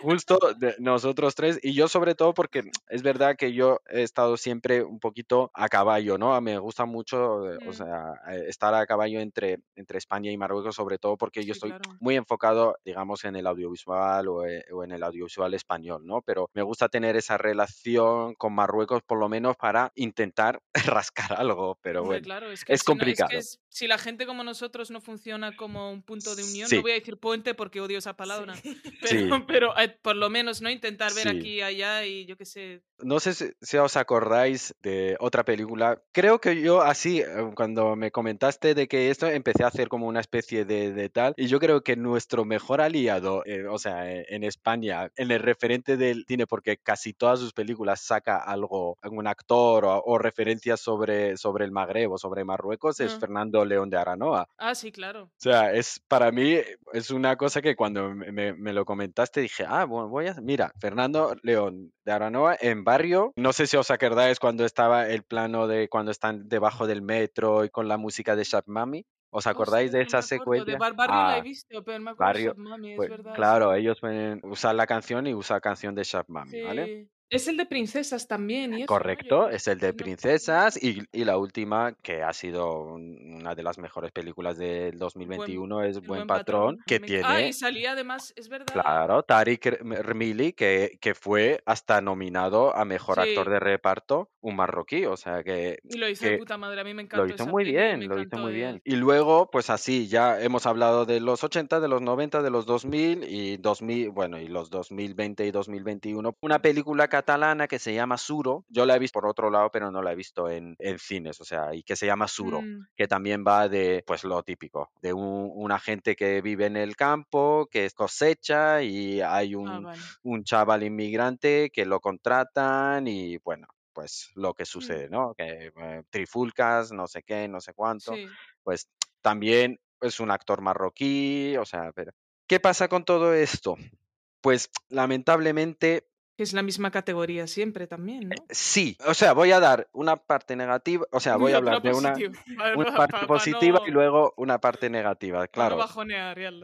E: justo de nosotros tres. Y yo sobre todo porque es verdad que yo he estado siempre un poquito a caballo, ¿no? Me gusta mucho, eh, o sea, eh, estar a caballo entre, entre España y Marruecos, sobre todo porque yo estoy muy enfocado, digamos, en el audiovisual o, eh, o en el audiovisual español, ¿no? Pero me gusta tener esa relación con Marruecos por lo menos para intentar rascar algo, pero bueno, claro, es, que es complicado.
B: si la gente como nosotros no funciona como un punto de unión, no voy a decir puente porque odio esa palabra, pero, pero eh, por lo menos no intentar ver aquí y allá y yo qué sé.
E: No sé si, os acordáis de otra película. Creo que yo así, eh, cuando me comentaste de que esto, empecé a hacer como una especie de, tal. Y yo creo que nuestro mejor aliado, eh, o sea, en España, en el referente del cine, porque casi todas sus películas saca algo, algún actor o, referencias sobre, sobre el Magreb o sobre Marruecos, es Fernando León de Aranoa.
B: Ah, sí, claro. O
E: sea, es para mí es una cosa que cuando me, me lo comentaste dije, ah, bueno, voy a, mira, Fernando León de Aranoa en Barrio, no sé si os acordáis cuando estaba el plano de cuando están debajo del metro y con la música de Shab Mami. ¿Os acordáis de esa secuencia?
B: De Barrio la he ah, visto, pero me acuerdo de Mami, es pues, verdad.
E: Claro, ellos pueden usar la canción y usar canción de Shab Mami, ¿vale?
B: Es el de princesas también. ¿y
E: Correcto, es el de princesas y, y, la última, que ha sido una de las mejores películas del 2021, es Buen, Patrón, que tiene... Ah,
B: y salía además, es verdad.
E: Claro, Tariq Rmili, que, que fue hasta nominado a Mejor Actor de Reparto, un marroquí, o sea que...
B: Y lo hizo de puta madre, a mí me encantó.
E: Lo hizo muy bien, lo hizo muy bien. Y luego, pues así, ya hemos hablado de los 80, de los 90, de los 2000 y 2000, bueno, y los 2020 y 2021. Una película que catalana que se llama Suro. Yo la he visto por otro lado, pero no la he visto en, cines, o sea, y que se llama Suro, mm. que también va de, pues lo típico, de un, una gente que vive en el campo, que cosecha y hay un, ah, un chaval inmigrante que lo contratan y bueno, pues lo que mm. sucede, ¿no? Que eh, trifulcas, no sé qué, no sé cuánto. Pues también es un actor marroquí, o sea, pero ¿qué pasa con todo esto? Pues lamentablemente
B: es la misma categoría siempre también, ¿no?
E: Sí, o sea, voy a dar una parte negativa, o sea, voy a hablar de una, una parte positiva y luego una parte negativa, claro.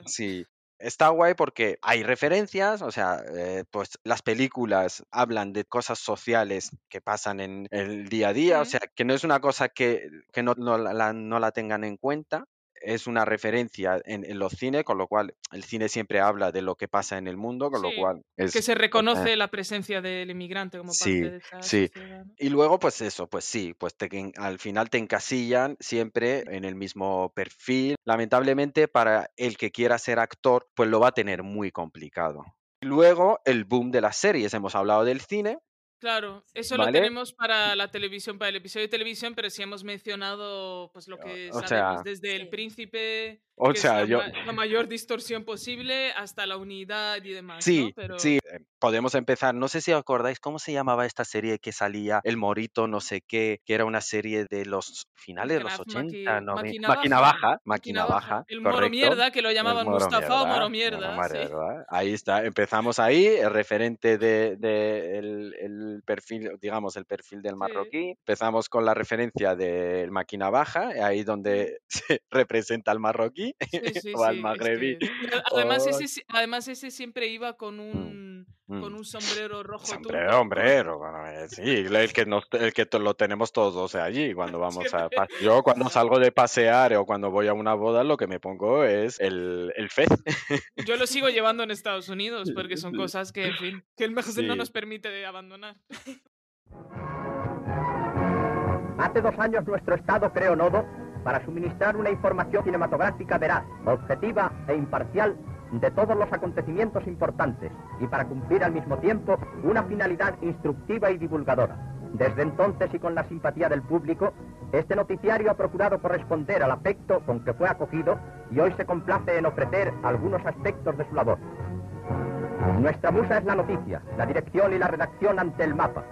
E: Sí, Está guay porque hay referencias, o sea, eh, pues las películas hablan de cosas sociales que pasan en el día a día, o sea, que no es una cosa que, que no, no, la, no la tengan en cuenta, es una referencia en, los cines, con lo cual el cine siempre habla de lo que pasa en el mundo, con lo cual es...
B: Que se reconoce la presencia del inmigrante como parte de esa
E: Sí, y luego pues eso, pues sí, pues al final te encasillan siempre en el mismo perfil. Lamentablemente para el que quiera ser actor, pues lo va a tener muy complicado. Luego, el boom de las series. Hemos hablado del cine,
B: Claro, eso lo tenemos para la televisión, para el episodio de televisión, pero sí hemos mencionado pues lo que sabemos desde El Príncipe, o sea, la, mayor distorsión posible hasta la unidad y demás.
E: Sí,
B: Pero...
E: sí, podemos empezar. No sé si acordáis cómo se llamaba esta serie que salía El Morito, no sé qué, que era una serie de los finales de los 80, no, máquina, baja. máquina, baja.
B: El Moro Mierda, que lo llamaban Mustafa o Moro Mierda.
E: Ahí está, empezamos ahí, el referente de, el, perfil, digamos, el perfil del marroquí. Empezamos con la referencia del máquina baja, ahí donde se representa al marroquí o al magrebí.
B: además, ese, además, ese siempre iba con mm, un, con un sombrero rojo.
E: Sombrero, sombrero. Eh, sí, el que, nos, el que lo tenemos todos allí cuando vamos a... Yo cuando salgo de pasear o cuando voy a una boda lo que me pongo es el, el fez.
B: Yo lo sigo llevando en Estados Unidos porque son cosas que, en fin, que el mejor no nos permite abandonar.
F: Hace dos años nuestro Estado creó Nodo para suministrar una información cinematográfica veraz, objetiva e imparcial de todos los acontecimientos importantes y para cumplir al mismo tiempo una finalidad instructiva y divulgadora. Desde entonces y con la simpatía del público, este noticiario ha procurado corresponder al afecto con que fue acogido y hoy se complace en ofrecer algunos aspectos de su labor. Nuestra musa es la noticia, la dirección y la redacción ante el mapa.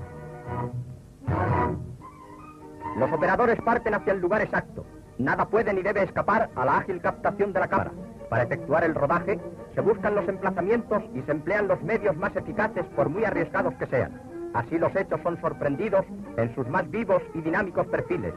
F: Los operadores parten hacia el lugar exacto, Nada puede ni debe escapar a la ágil captación de la cámara. Para efectuar el rodaje, se buscan los emplazamientos y se emplean los medios más eficaces por muy arriesgados que sean. Así los hechos son sorprendidos en sus más vivos y dinámicos perfiles.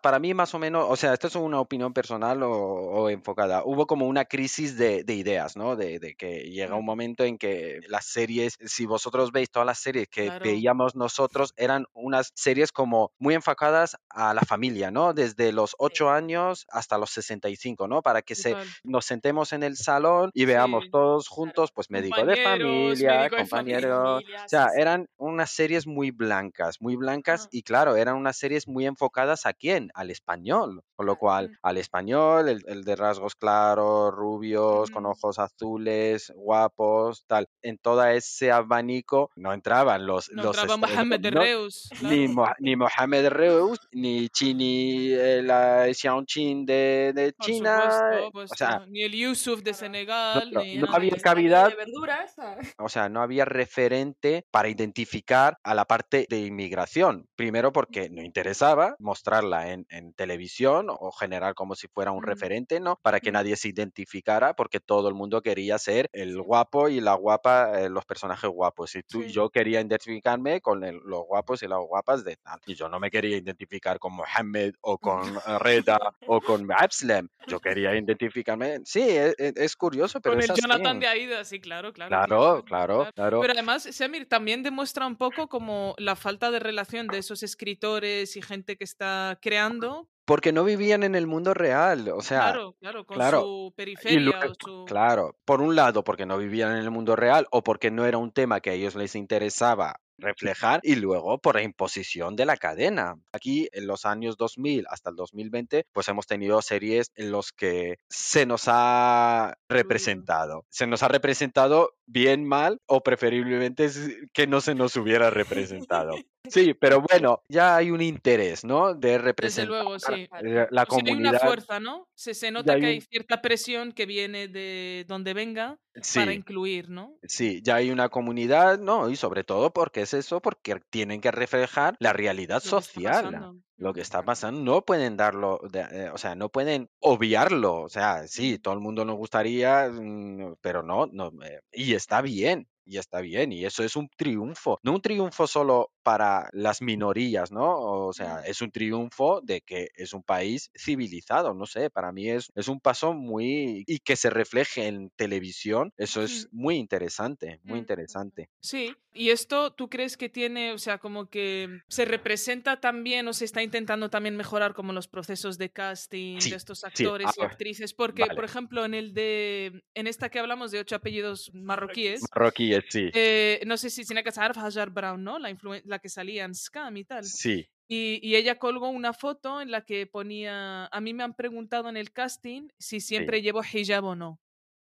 E: Para mí más o menos, o sea, esto es una opinión personal o, enfocada. Hubo como una crisis de, ideas, ¿no? De, que llega un momento en que las series, si vosotros veis todas las series que veíamos nosotros, eran unas series como muy enfocadas a la familia, ¿no? Desde los 8 años hasta los 65, ¿no? Para que se, nos sentemos en el salón y veamos todos juntos, pues médico de familia, compañeros. o sea, eran unas series muy blancas, muy blancas y claro, eran unas series muy enfocadas a quién, al español, con lo cual al español, el, de rasgos claros, rubios, con ojos azules, guapos, tal. En todo ese abanico no entraban los...
B: No
E: los
B: entraba Mohamed de Reus.
E: Ni, ni Mohamed Reus, ni Chini, eh, la Xiaoqing de, de China. o sea,
B: ni el Yusuf de Senegal.
E: No, no había cavidad. O sea, no había referente para identificar a la parte de inmigración. Primero porque no interesaba mostrarla en, en televisión o generar como si fuera un referente, ¿no? Para que nadie se identificara porque todo el mundo quería ser el guapo y la guapa, eh, los personajes guapos. Y tú, yo quería identificarme con los guapos y las guapas de tal. Y yo no me quería identificar con Mohammed o con Reda o con Abslem. Yo quería identificarme. Sí, es, e, es curioso, pero
B: con
E: el
B: Jonathan de Aida, sí, claro, claro.
E: Claro, claro, claro.
B: Pero además, Semir también demuestra un poco como la falta de relación de esos escritores y gente que está creando
E: porque no vivían en el mundo real, o sea,
B: claro, claro, con su periferia,
E: claro, por un lado porque no vivían en el mundo real o porque no era un tema que a ellos les interesaba reflejar y luego por la imposición de la cadena. Aquí en los años 2000 hasta el 2020 pues hemos tenido series en los que se nos ha representado. Se nos ha representado bien, mal o preferiblemente que no se nos hubiera representado. Sí, pero bueno, ya hay un interés, ¿no? De representar Desde luego, sí. la comunidad. hay una
B: fuerza, ¿no? Se, se nota que hay cierta presión que viene de donde venga para incluir, ¿no?
E: Sí, ya hay una comunidad, ¿no? Y sobre todo porque es eso, porque tienen que reflejar la realidad social lo que está pasando, no pueden darlo, eh, o sea, no pueden obviarlo, o sea, sí, todo el mundo nos gustaría, mm, pero no, no, eh, y está bien, y está bien, y eso es un triunfo, no un triunfo solo para las minorías, ¿no? O sea, es un triunfo de que es un país civilizado, no sé, para mí es, es un paso muy... y que se refleje en televisión, eso es muy interesante, muy interesante.
B: Sí, y esto tú crees que tiene, o sea, como que se representa también o se está intentando también mejorar como los procesos de casting de estos actores y actrices, porque, por ejemplo, en el de, en esta que hablamos de ocho apellidos marroquíes,
E: marroquíes, sí.
B: Eh, no sé si tiene que saber Hajar Brown, ¿no? La, la que salía en Scam y tal.
E: Sí.
B: Y, y, ella colgó una foto en la que ponía, a mí me han preguntado en el casting si siempre llevo hijab o no.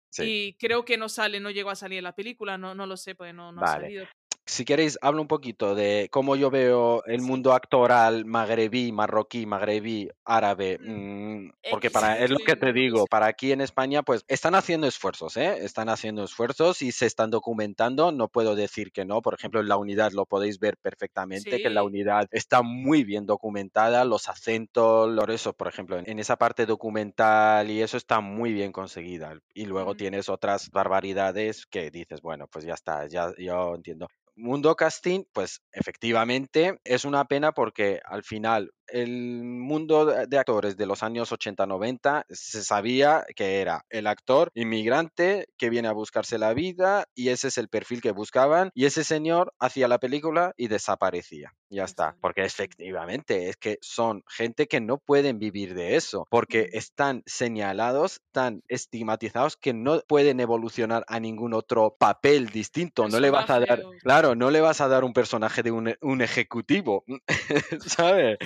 B: Sí. Y creo que no sale, no llegó a salir en la película, no, no lo sé, pues no, no ha salido
E: si queréis, hablo un poquito de cómo yo veo el mundo actoral magrebí, marroquí, magrebí, árabe, mm, porque para, es lo que te digo, para aquí en España, pues están haciendo esfuerzos, ¿eh? Están haciendo esfuerzos y se están documentando, no puedo decir que no, por ejemplo, en la unidad lo podéis ver perfectamente, que la unidad está muy bien documentada, los acentos, lo eso, por ejemplo, en, esa parte documental y eso está muy bien conseguida. Y luego tienes otras barbaridades que dices, bueno, pues ya está, ya yo entiendo. Mundo Casting, pues efectivamente es una pena porque al final el mundo de actores de los años 80-90 se sabía que era el actor inmigrante que viene a buscarse la vida y ese es el perfil que buscaban y ese señor hacía la película y desaparecía. Ya está, porque efectivamente es que son gente que no pueden vivir de eso, porque están señalados, tan estigmatizados que no pueden evolucionar a ningún otro papel distinto. No le vas a dar, claro, no le vas a dar un personaje de un, un ejecutivo, ¿sabes?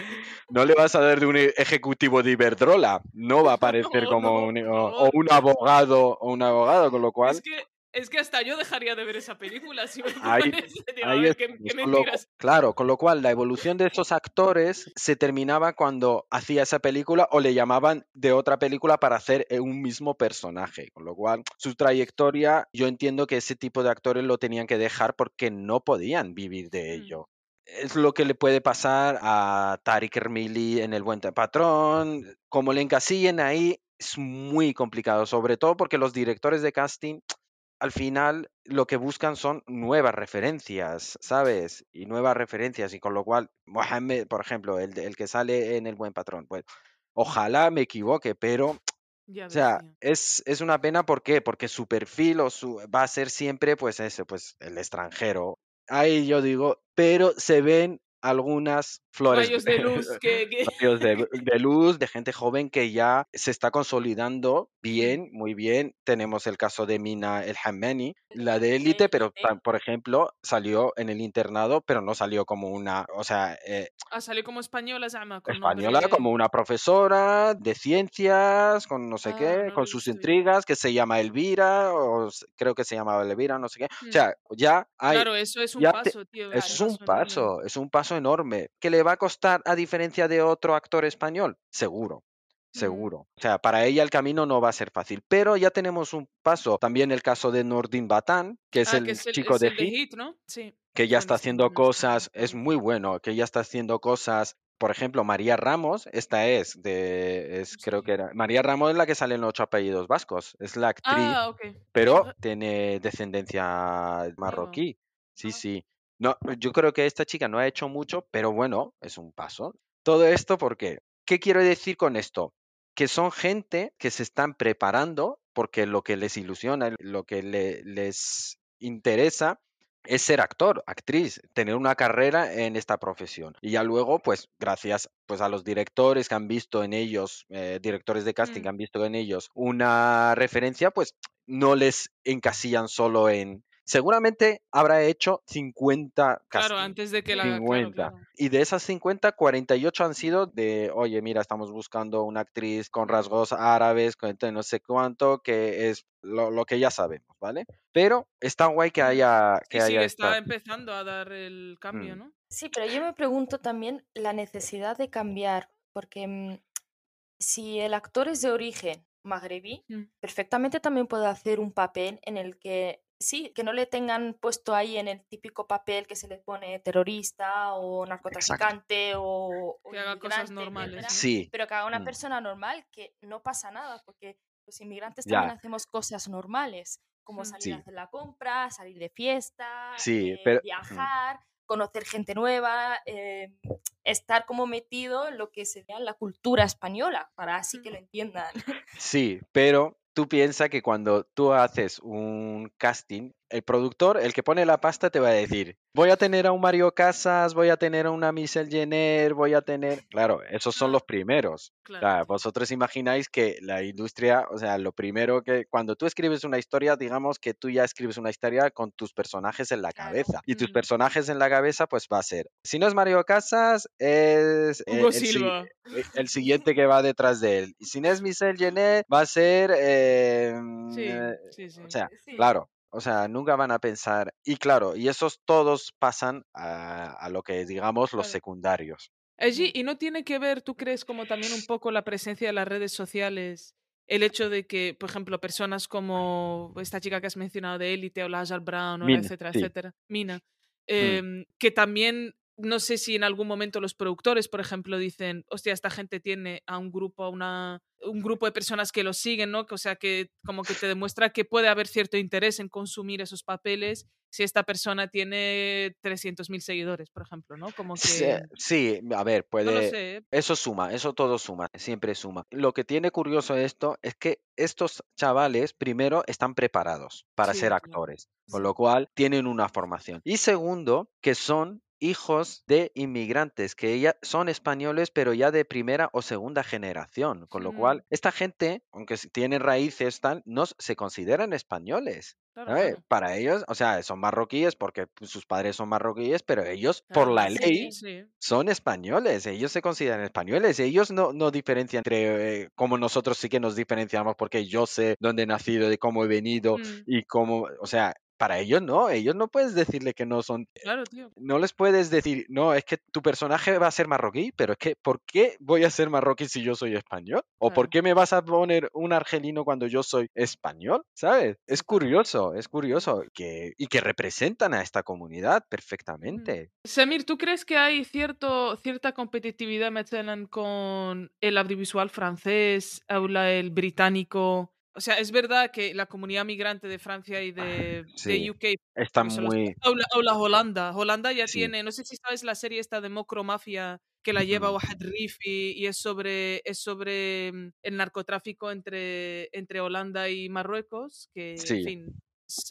E: No le vas a dar de un ejecutivo de Iberdrola, no va a aparecer como un, o, un abogado o un abogado, con lo cual...
B: Es que, es que hasta yo dejaría de ver esa película si me
E: ahí, Claro, con lo cual la evolución de esos actores se terminaba cuando hacía esa película o le llamaban de otra película para hacer eh, un mismo personaje, con lo cual su trayectoria, yo entiendo que ese tipo de actores lo tenían que dejar porque no podían vivir de mm. ello es lo que le puede pasar a Tariq Ermili en El Buen Patrón. Como le encasillen ahí, es muy complicado, sobre todo porque los directores de casting al final lo que buscan son nuevas referencias, ¿sabes? Y nuevas referencias, y con lo cual, Mohamed, por ejemplo, el, el que sale en El Buen Patrón, pues ojalá me equivoque, pero o sea, es, es, una pena, ¿por qué? Porque su perfil o su, va a ser siempre, pues, ese, pues, el extranjero. Ahí yo digo, pero se ven algunas flores
B: rayos de luz que,
E: de, luz de gente joven que ya se está consolidando bien muy bien. Tenemos el caso de Mina El Hammani la de élite pero por ejemplo salió en el internado pero no salió como una o sea eh,
B: ah salió como española
E: española como una profesora de ciencias con no sé qué ah, con sus intrigas que se llama Elvira o creo que se llamaba Elvira no sé qué. O mm. sea ya hay
B: claro eso es un paso tío
E: es un paso es un paso enorme que le va a costar a diferencia de otro actor español? Seguro. Seguro. O sea, para ella el camino no va a ser fácil. Pero ya tenemos un paso. También el caso de Nordin Batán, que es, ah, el, chico de, Hit,
B: ¿no? Sí.
E: Que ya está haciendo cosas, es muy bueno, que ya está haciendo cosas. Por ejemplo, María Ramos, esta es de, es, creo que era, María Ramos es la que sale en ocho apellidos vascos, es la actriz,
B: ah,
E: pero tiene descendencia marroquí. Sí, sí. No, yo creo que esta chica no ha hecho mucho, pero bueno, es un paso. Todo esto porque, ¿qué quiero decir con esto? Que son gente que se están preparando porque lo que les ilusiona, lo que les interesa es ser actor, actriz, tener una carrera en esta profesión. Y ya luego, pues gracias pues, a los directores que han visto en ellos, eh, directores de casting que mm. han visto en ellos una referencia, pues no les encasillan solo en, seguramente habrá hecho 50
B: Claro, antes de que la
E: 50. Y de esas 50, 48 han sido de, oye, mira, estamos buscando una actriz con rasgos árabes, con no sé cuánto, que es lo, que ya sabemos, ¿vale? Pero está guay que haya... Que
B: sí, está empezando a dar el cambio,
C: mm.
B: ¿no?
C: Sí, pero yo me pregunto también la necesidad de cambiar, porque mm, si el actor es de origen magrebí, mm. perfectamente también puede hacer un papel en el que sí, que no le tengan puesto ahí en el típico papel que se le pone terrorista o narcotraficante o,
B: que haga cosas normales.
E: Sí.
C: Pero que haga una mm. persona normal que no pasa nada, porque los inmigrantes también hacemos cosas normales, como salir a hacer la compra, salir de fiesta, eh, mm. viajar, conocer gente nueva, eh, estar como metido en lo que sería la cultura española, para así que lo entiendan.
E: Sí, pero tú piensas que cuando tú haces un casting, el productor, el que pone la pasta, te va a decir, voy a tener a un Mario Casas, voy a tener a una Michelle Jenner, voy a tener... Claro, esos son los primeros. Claro. vosotros imagináis que la industria, o sea, lo primero que cuando tú escribes una historia, digamos que tú ya escribes una historia con tus personajes en la cabeza. Y tus personajes en la cabeza, pues va a ser, si no es Mario Casas, es
B: Hugo Silva.
E: Eh, el, siguiente que va detrás de él. Y si no es Michelle Jenner, va a ser... Eh,
B: sí, eh, sí, sí.
E: O sea, claro, o sea, nunca van a pensar. Y claro, y esos todos pasan a, lo que digamos los secundarios.
B: Allí, y no tiene que ver, tú crees, como también un poco la presencia de las redes sociales, el hecho de que, por ejemplo, personas como esta chica que has mencionado de Élite o Lazar Brown, etcétera, etcétera, Mina, mm. em, que también no sé si en algún momento los productores, por ejemplo, dicen, hostia, esta gente tiene a un grupo, a una, un grupo de personas que lo siguen, ¿no? O sea, que como que te demuestra que puede haber cierto interés en consumir esos papeles si esta persona tiene 300.000 seguidores, por ejemplo, ¿no? Como que...
E: Sí, a ver, puede... ¿eh? Eso suma, eso todo suma, siempre suma. Lo que tiene curioso esto es que estos chavales, primero, están preparados para ser actores, con lo cual tienen una formación. Y segundo, que son hijos de inmigrantes que ya son españoles, pero ya de primera o segunda generación. Con lo cual, esta gente, aunque tienen raíces, tal, no se consideran españoles. Para ellos, o sea, son marroquíes porque pues, sus padres son marroquíes, pero ellos, por la ley, son españoles. Ellos se consideran españoles. Ellos no, no diferencian entre, eh, como nosotros sí que nos diferenciamos porque yo sé dónde he nacido, de cómo he venido mm. y cómo, o sea, para ellos no, ellos no puedes decirle que no son.
B: Claro, tío.
E: No les puedes decir, no, es que tu personaje va a ser marroquí, pero es que, ¿por qué voy a ser marroquí si yo soy español? ¿O por qué me vas a poner un argelino cuando yo soy español? ¿Sabes? Es curioso, es curioso. Que, y que representan a esta comunidad perfectamente.
B: Samir, ¿tú crees que hay cierto, cierta competitividad, con el audiovisual francés, el británico? O sea, es verdad que la comunidad migrante de Francia y de, UK
E: está muy...
B: Habla, Holanda. Holanda ya tiene, no sé si sabes la serie esta de Mocro Mafia que la lleva Wahad Rifi y es sobre, es sobre mm, el narcotráfico entre, entre Holanda y Marruecos, que, en fin,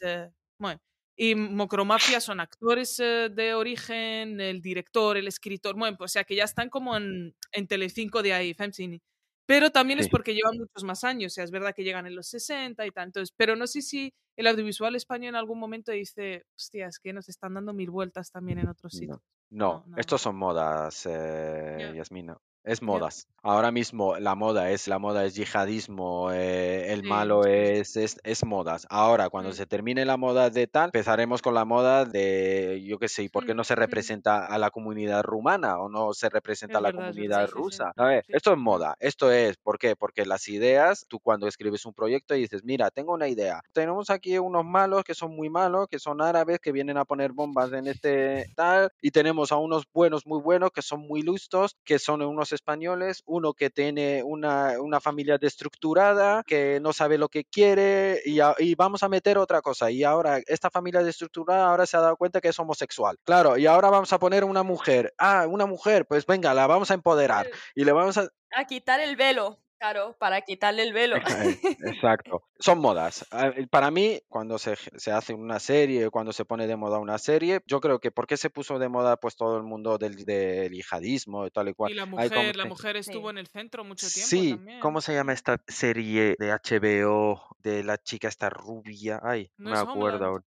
B: eh, bueno. Y Mocromafia son actores eh, de origen, el director, el escritor, bueno, pues, o sea que ya están como en, en Telecinco de ahí, Femcini. Pero también es porque llevan muchos más años, o sea, es verdad que llegan en los 60 y tantos, pero no sé si el audiovisual español en algún momento dice, hostia, es que nos están dando mil vueltas también en otros sitios.
E: No, estos son modas, eh, Yasmina. Es modas. Ahora mismo la moda es la moda es yihadismo, eh, el malo es, es, es, modas. Ahora, cuando mm. se termine la moda de tal, empezaremos con la moda de, yo qué sé, ¿y por qué no se representa a la comunidad rumana o no se representa a la comunidad rusa? Esto es moda. Esto es, ¿por qué? Porque las ideas, tú cuando escribes un proyecto y dices, mira, tengo una idea. Tenemos aquí unos malos que son muy malos, que son árabes, que vienen a poner bombas en este tal, y tenemos a unos buenos, muy buenos, que son muy listos, que son unos españoles, uno que tiene una, una familia destructurada, que no sabe lo que quiere y, y, vamos a meter otra cosa. Y ahora esta familia destructurada ahora se ha dado cuenta que es homosexual. Claro, y ahora vamos a poner una mujer. Ah, una mujer, pues venga, la vamos a empoderar y le vamos a...
C: A quitar el velo. Claro, para quitarle el velo.
E: Exacto. Son modas. Ah, para mí, cuando se, se, hace una serie, cuando se pone de moda una serie, yo creo que ¿por qué se puso de moda pues todo el mundo del, del yihadismo y tal y cual?
B: Y la mujer, la mujer estuvo en el centro mucho tiempo
E: Sí, ¿cómo se llama esta serie de HBO de la chica esta rubia? Ay, no, me acuerdo. Homeland.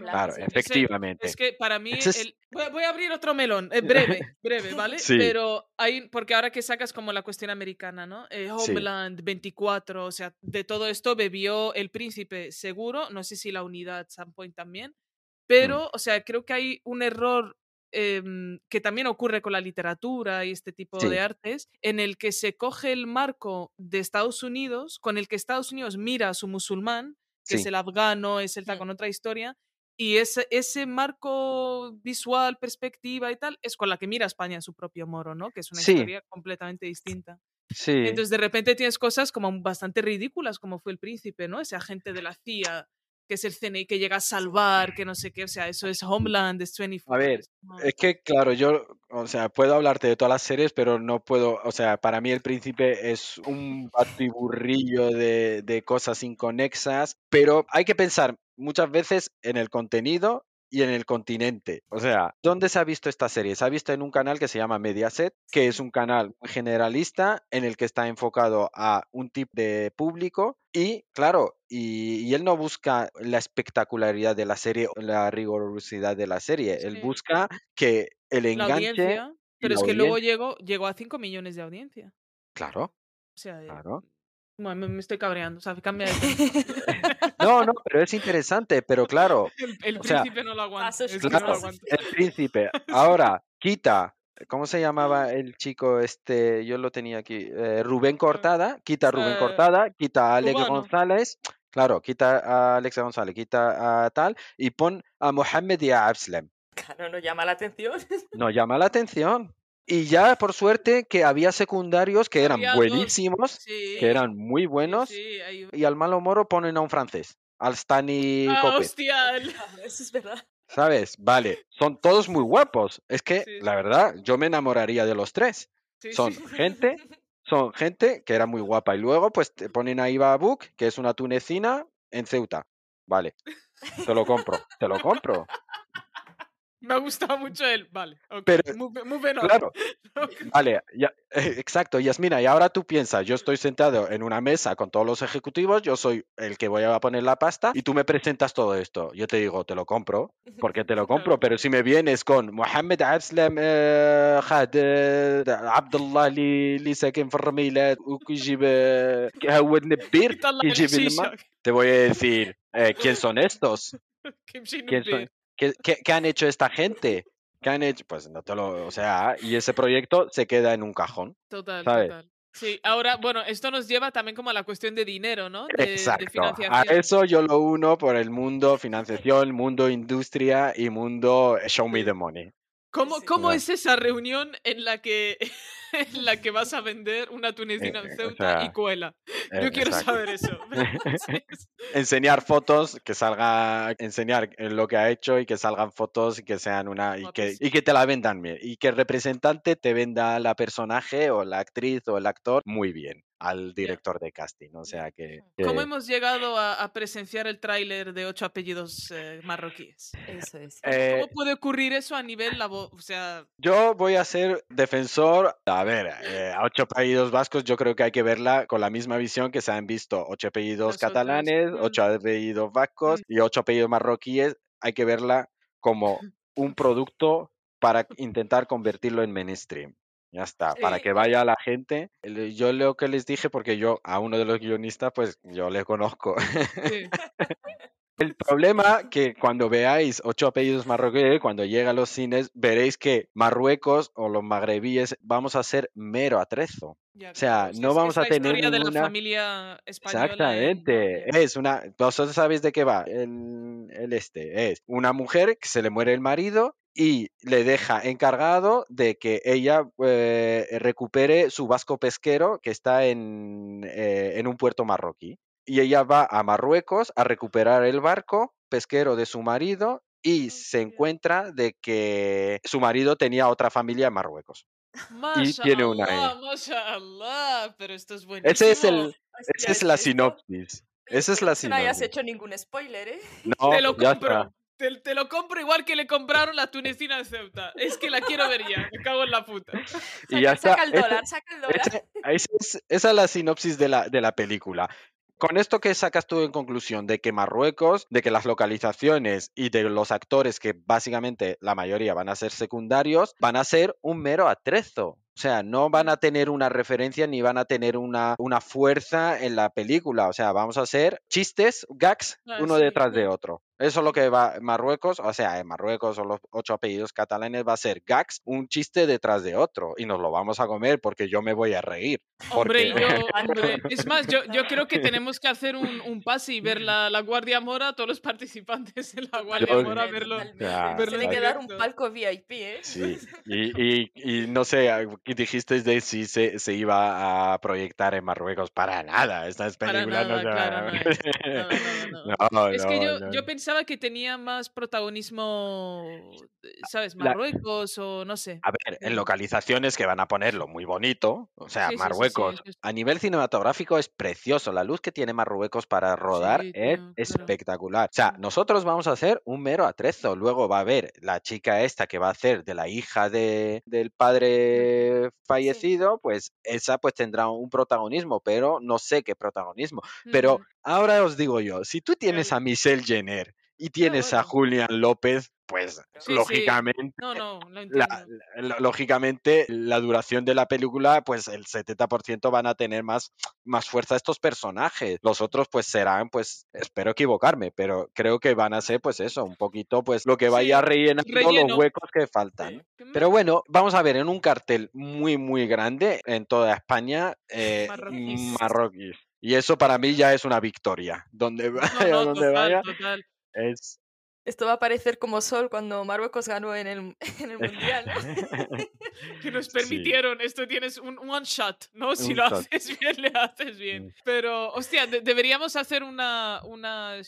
E: Claro, efectivamente.
B: Es, que para mí, voy, a abrir otro melón, eh, breve, breve, ¿vale? Pero hay, porque ahora que sacas como la cuestión americana, ¿no? Eh, Homeland 24, o sea, de todo esto bebió el príncipe seguro, no sé si la unidad Sandpoint también, mm. pero, o sea, creo que hay un error em, que también ocurre con la literatura y este tipo de artes, en el que se coge el marco de Estados Unidos, con el que Estados Unidos mira a su musulmán, que es el afgano, es el con otra historia. Y ese, ese marco visual, perspectiva y tal, es con la que mira España su propio moro, ¿no? Que es una historia completamente distinta.
E: Sí.
B: Entonces, de repente tienes cosas como bastante ridículas, como fue el príncipe, ¿no? Ese agente de la CIA que es el CNI que llega a salvar, que no sé qué, o sea, eso es Homeland, es 24.
E: A ver, es que claro, yo, o sea, puedo hablarte de todas las series, pero no puedo, o sea, para mí El Príncipe es un batiburrillo de, de cosas inconexas, pero hay que pensar muchas veces en el contenido y en el continente. O sea, ¿dónde se ha visto esta serie? Se ha visto en un canal que se llama Mediaset, que es un canal generalista en el que está enfocado a un tipo de público y, claro, y, él no busca la espectacularidad de la serie o la rigurosidad de la serie, él busca que el enganche...
B: pero es que luego llegó, llegó a 5 millones de audiencia.
E: Claro.
B: O sea,
E: claro.
B: Bueno, me, estoy cabreando, o sea, cambia de
E: No, no, pero es interesante, pero claro.
B: El, príncipe no lo aguanta.
E: el príncipe. Ahora, quita. ¿Cómo se llamaba el chico este? Yo lo tenía aquí. Eh, Rubén Cortada. Quita a Rubén Cortada. Quita a Alex González. Claro, quita a Alex González. Quita a tal. Y pon a Mohamed y a Abslem.
C: Claro, no llama la atención.
E: No llama la atención. Y ya por suerte que había secundarios que eran buenísimos, que eran muy buenos, y al malo moro ponen a un francés, al Stani
B: ah, hostia,
C: eso es verdad.
E: ¿Sabes? Vale, son todos muy guapos. Es que, la verdad, yo me enamoraría de los tres. son gente, son gente que era muy guapa. Y luego, pues, te ponen a Book, que es una tunecina, en Ceuta. Vale, te lo compro, te lo compro.
B: Me ha gustado mucho él. Vale.
E: Pero, muy, bueno. Claro. Vale, ya, eh, exacto, Yasmina. Y ahora tú piensas, yo estoy sentado en una mesa con todos los ejecutivos, yo soy el que voy a poner la pasta y tú me presentas todo esto. Yo te digo, te lo compro, porque te lo compro, pero si me vienes con Mohamed Abslem Khad, Abdullah li ساكن في الرميلات ويجيب هو النبير يجيب الماء te voy a decir eh, quién son estos
B: ¿Quién son?
E: ¿Qué, qué, han hecho esta gente? ¿Qué han hecho? Pues no te lo. O sea, y ese proyecto se queda en un cajón.
B: Total, total. Sí, ahora, bueno, esto nos lleva también como a la cuestión de dinero, ¿no? De,
E: Exacto. a eso yo lo uno por el mundo financiación, mundo industria y mundo show me the money.
B: ¿Cómo, cómo es esa reunión en la que en la que vas a vender una tunecina en Ceuta y cuela. Yo quiero saber eso.
E: enseñar fotos, que salga, enseñar lo que ha hecho y que salgan fotos y que sean una y que, y que te la vendan bien y que el representante te venda la personaje o la actriz o el actor muy bien al director de casting. O sea que,
B: ¿Cómo hemos llegado a, presenciar el tráiler de ocho apellidos eh, marroquíes?
C: Eso es.
E: Eh
B: ¿Cómo, puede ocurrir eso a nivel O sea...
E: Yo voy a ser defensor. A ver, eh, a ocho apellidos vascos, yo creo que hay que verla con la misma visión que se han visto ocho apellidos catalanes, ocho apellidos vascos y ocho apellidos marroquíes. Hay que verla como un producto para intentar convertirlo en mainstream. Ya está, para que vaya la gente. Yo lo que les dije, porque yo a uno de los guionistas, pues yo le conozco. El problema que cuando veáis ocho apellidos marroquíes, cuando llega a los cines, veréis que Marruecos o los magrebíes vamos a ser mero atrezo. o sea, no vamos a tener
B: historia de la familia española.
E: Exactamente. Es una. Vosotros sabéis de qué va. El, el, este es una mujer que se le muere el marido y le deja encargado de que ella eh, recupere su vasco pesquero que está en, eh, en un puerto marroquí. Y ella va a Marruecos a recuperar el barco pesquero de su marido y se encuentra de que su marido tenía otra familia en Marruecos. y tiene una
B: pero esto es buenísimo.
E: Ese es el, esa es la sinopsis. Esa es la sinopsis. No
C: hayas hecho ningún spoiler, ¿eh?
E: No, Te lo compro.
B: Te, lo compro igual que le compraron la tunecina de Ceuta. Es que la quiero ver ya. Me cago en la puta.
C: y ya está. Saca el dólar, saca el dólar.
E: esa es la sinopsis de la, de la película. Con esto que sacas tú en conclusión de que Marruecos, de que las localizaciones y de los actores que básicamente la mayoría van a ser secundarios, van a ser un mero atrezo. O sea, no van a tener una referencia ni van a tener una, una fuerza en la película. O sea, vamos a hacer chistes, gags, ah, uno detrás de otro. Eso es lo que va Marruecos, o sea, en Marruecos o los ocho apellidos catalanes va a ser gags, un chiste detrás de otro. Y nos lo vamos a comer porque yo me voy a reír.
B: Hombre, yo, hombre. Es más, yo, yo, creo que tenemos que hacer un, un pase y ver la, la, Guardia Mora, todos los participantes de la Guardia Mora, verlo.
C: Tiene que dar un palco VIP, ¿eh?
E: Sí, y, y, y no sé, dijiste de si se, se, iba a proyectar en Marruecos. Para nada, estas películas no,
B: no, Es que yo, yo, pensaba que tenía más protagonismo, ¿sabes? Marruecos o no sé.
E: A ver, en localizaciones que van a ponerlo muy bonito. O sea, Marruecos, a nivel cinematográfico es precioso. La luz que tiene Marruecos para rodar es espectacular. O sea, nosotros vamos a hacer un mero atrezo. Luego va a haber la chica esta que va a hacer de la hija de, del padre fallecido, pues esa pues tendrá un protagonismo, pero no sé qué protagonismo. Pero ahora os digo yo, si tú tienes a Michelle Jenner y tienes a Julian López, pues lógicamente, La, lógicamente la duración de la película, pues el 70% van a tener más, más fuerza estos personajes. Los otros pues serán, pues espero equivocarme, pero creo que van a ser pues eso, un poquito pues lo que vaya a rellenar los huecos que faltan. Pero bueno, vamos a ver en un cartel muy muy grande en toda España, eh, marroquíes. Y eso para mí ya es una victoria. Donde vaya, donde vaya. Es,
C: esto va a parecer como Sol cuando Marruecos ganó en el, en el Mundial.
B: que nos permitieron, esto tienes un one shot, ¿no? Si lo haces bien, le haces bien. Mm. Pero, hostia, deberíamos hacer una, una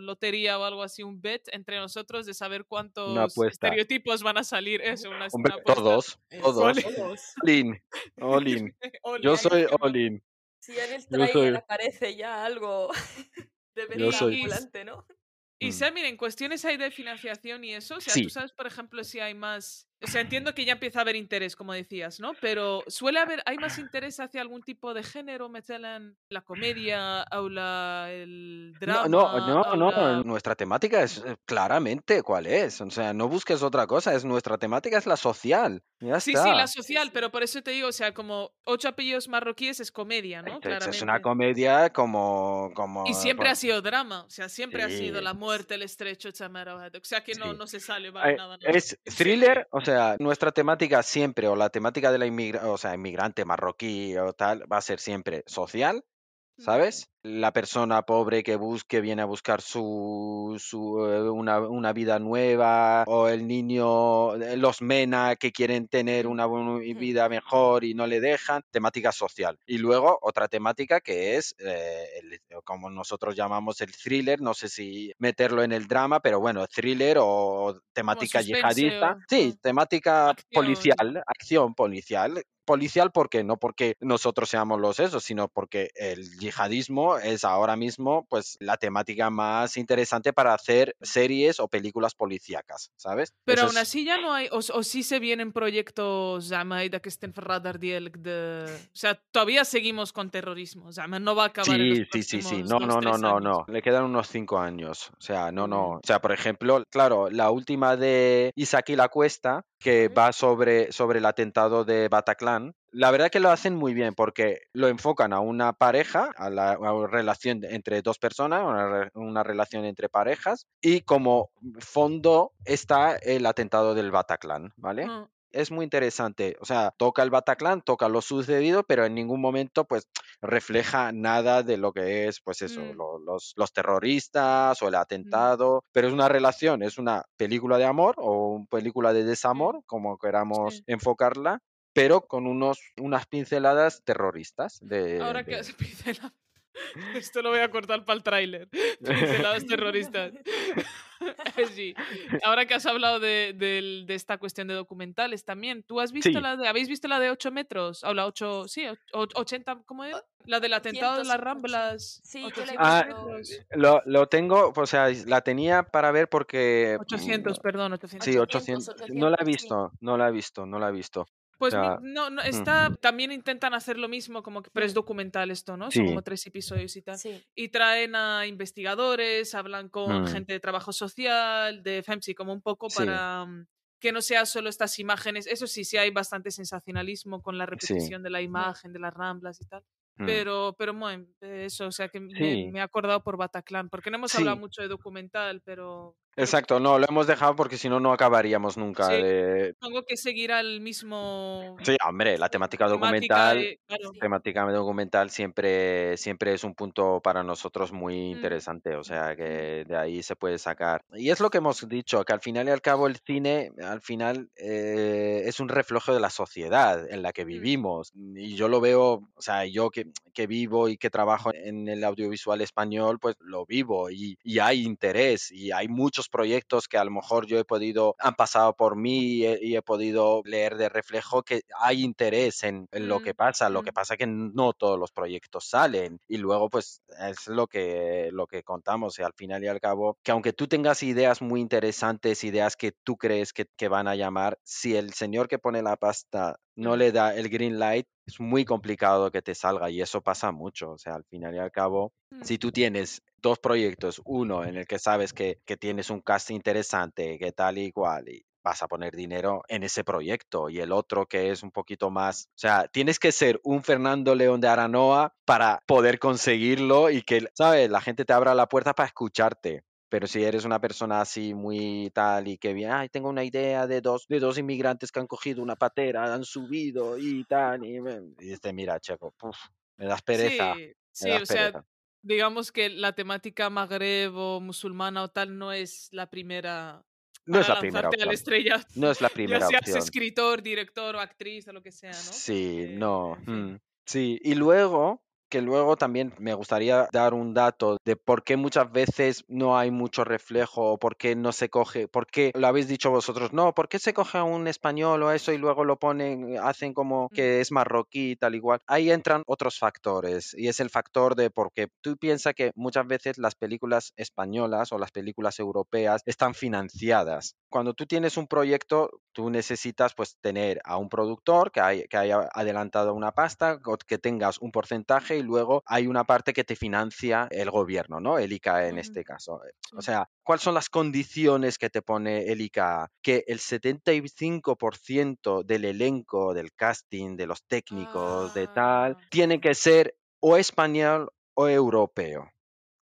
B: lotería o algo así, un bet entre nosotros de saber cuántos estereotipos van a salir. Eso, una,
E: todos, todos. All all in. Yo soy all in.
C: Si en el trailer aparece ya algo de venir ¿no?
B: Y mm. mira, en cuestiones hay de financiación y eso, o sea, tú sabes, por ejemplo, si hay más o sea, entiendo que ya empieza a haber interés, como decías, ¿no? Pero suele haber, ¿hay más interés hacia algún tipo de género, en la comedia o la, el drama?
E: No, no, no, no, nuestra temática es eh, claramente cuál es. O sea, no busques otra cosa, es nuestra temática es la social. Ya
B: sí, sí, la social, pero por eso te digo, o sea, como ocho apellidos marroquíes es comedia, ¿no?
E: Claramente. Es una comedia como... como
B: y siempre ha sido drama, o sea, siempre ha sido la muerte, el estrecho, chamara, o sea, que no, no se sale,
E: nada, nada. Es thriller, o sea, sea, nuestra temática siempre, o la temática de la inmigra o sea, inmigrante marroquí o tal, va a ser siempre social, ¿sabes? La persona pobre que busque, viene a buscar su, su eh, una, una, vida nueva, o el niño, eh, los MENA que quieren tener una vida mejor y no le dejan, temática social. Y luego otra temática que es, eh, como nosotros llamamos el thriller, no sé si meterlo en el drama, pero bueno, thriller o temática yihadista. Sí, temática policial, acción policial, policial, ¿por qué? No porque nosotros seamos los esos, sino porque el yihadismo es ahora mismo pues la temática más interesante para hacer series o películas policíacas, ¿sabes?
B: Pero aún así ya no hay, o, o sí se vienen proyectos que estén radar de, o sea, todavía seguimos con terrorismo, no va a acabar.
E: Sí,
B: en los
E: sí, sí, sí, no, no, no, no, no, le quedan unos cinco años, o sea, no, no, o sea, por ejemplo, claro, la última de Isaac y la Cuesta, que va sobre, sobre el atentado de Bataclan, la verdad que lo hacen muy bien porque lo enfocan a una pareja, a la, relación entre dos personas, una, relación entre parejas, y como fondo está el atentado del Bataclan, ¿vale? es muy interesante. O sea, toca el Bataclan, toca lo sucedido, pero en ningún momento, pues, refleja nada de lo que es, pues, eso, mm. los, los, terroristas o el mm. atentado. Pero es una relación, es una película de amor o una película de desamor, como queramos enfocarla, pero con unos, unas pinceladas terroristas. De,
B: Ahora que has pincelado. Esto lo voy a cortar para el tráiler. Pinceladas terroristas. sí. Ahora que has hablado de, de, esta cuestión de documentales también, ¿tú has visto la de, habéis visto la de 8 metros? O la 8, sí, 80, ¿cómo es? La del atentado de las Ramblas.
C: Sí,
E: ah, lo, lo, tengo, o sea, la tenía para ver porque...
B: 800, mm, perdón, 800.
E: Sí, 800. No la he visto, no la he visto, no la he visto.
B: Pues no, no, mm. está, también intentan hacer lo mismo, como que, pero es documental esto, ¿no? Son como tres episodios y tal. Y traen a investigadores, hablan con mm. gente de trabajo social, de FEMSI, como un poco para mm, que no sea solo estas imágenes. Eso sí, sí hay bastante sensacionalismo con la repetición de la imagen, de las ramblas y tal. Pero, pero bueno, eso, o sea que me, he acordado por Bataclan, porque no hemos hablado mucho de documental, pero
E: Exacto, no, lo hemos dejado porque si no, no acabaríamos nunca.
B: Sí,
E: de...
B: Tengo que seguir al mismo.
E: Sí, hombre, la temática documental. Temática documental siempre, siempre es un punto para nosotros muy mm. interesante. O sea, que de ahí se puede sacar. Y es lo que hemos dicho, que al final y al cabo el cine, al final, eh, es un reflejo de la sociedad en la que mm. vivimos. Y yo lo veo, o sea, yo que, que vivo y que trabajo en el audiovisual español, pues lo vivo y, y hay interés y hay muchos proyectos que a lo mejor yo he podido, han pasado por mí y he, podido leer de reflejo que hay interés en, lo que pasa. Lo que pasa que no todos los proyectos salen y luego pues es lo que, lo que contamos y al final y al cabo que aunque tú tengas ideas muy interesantes, ideas que tú crees que, que van a llamar, si el señor que pone la pasta no le da el green light, es muy complicado que te salga y eso pasa mucho. O sea, al final y al cabo, si tú tienes dos proyectos, uno en el que sabes que, que tienes un cast interesante, que tal y cual, y vas a poner dinero en ese proyecto, y el otro que es un poquito más, o sea, tienes que ser un Fernando León de Aranoa para poder conseguirlo y que, ¿sabes? La gente te abra la puerta para escucharte. Pero si eres una persona así muy tal y que bien, ay, tengo una idea de dos, de dos inmigrantes que han cogido una patera, han subido y tal, y, y mira, Checo, me das pereza.
B: Sí, o sea, digamos que la temática magreb o musulmana o tal no es la primera.
E: No es la primera
B: opción. estrella,
E: no es la primera
B: ya
E: seas
B: escritor, director o actriz o lo que sea, ¿no?
E: Sí, no. Mm, sí, y luego que luego también me gustaría dar un dato de por qué muchas veces no hay mucho reflejo o por qué no se coge, por qué lo habéis dicho vosotros, no, por qué se coge a un español o eso y luego lo ponen, hacen como que es marroquí tal igual. Ahí entran otros factores y es el factor de porque tú piensas que muchas veces las películas españolas o las películas europeas están financiadas. Cuando tú tienes un proyecto, tú necesitas pues tener a un productor que, que haya adelantado una pasta, que tengas un porcentaje y luego hay una parte que te financia el gobierno, ¿no? El ICA en este caso. Eh, o sea, ¿cuáles son las condiciones que te pone el ICA? Que el 75% del elenco, del casting, de los técnicos, de tal, tiene ah. que ser o español o europeo.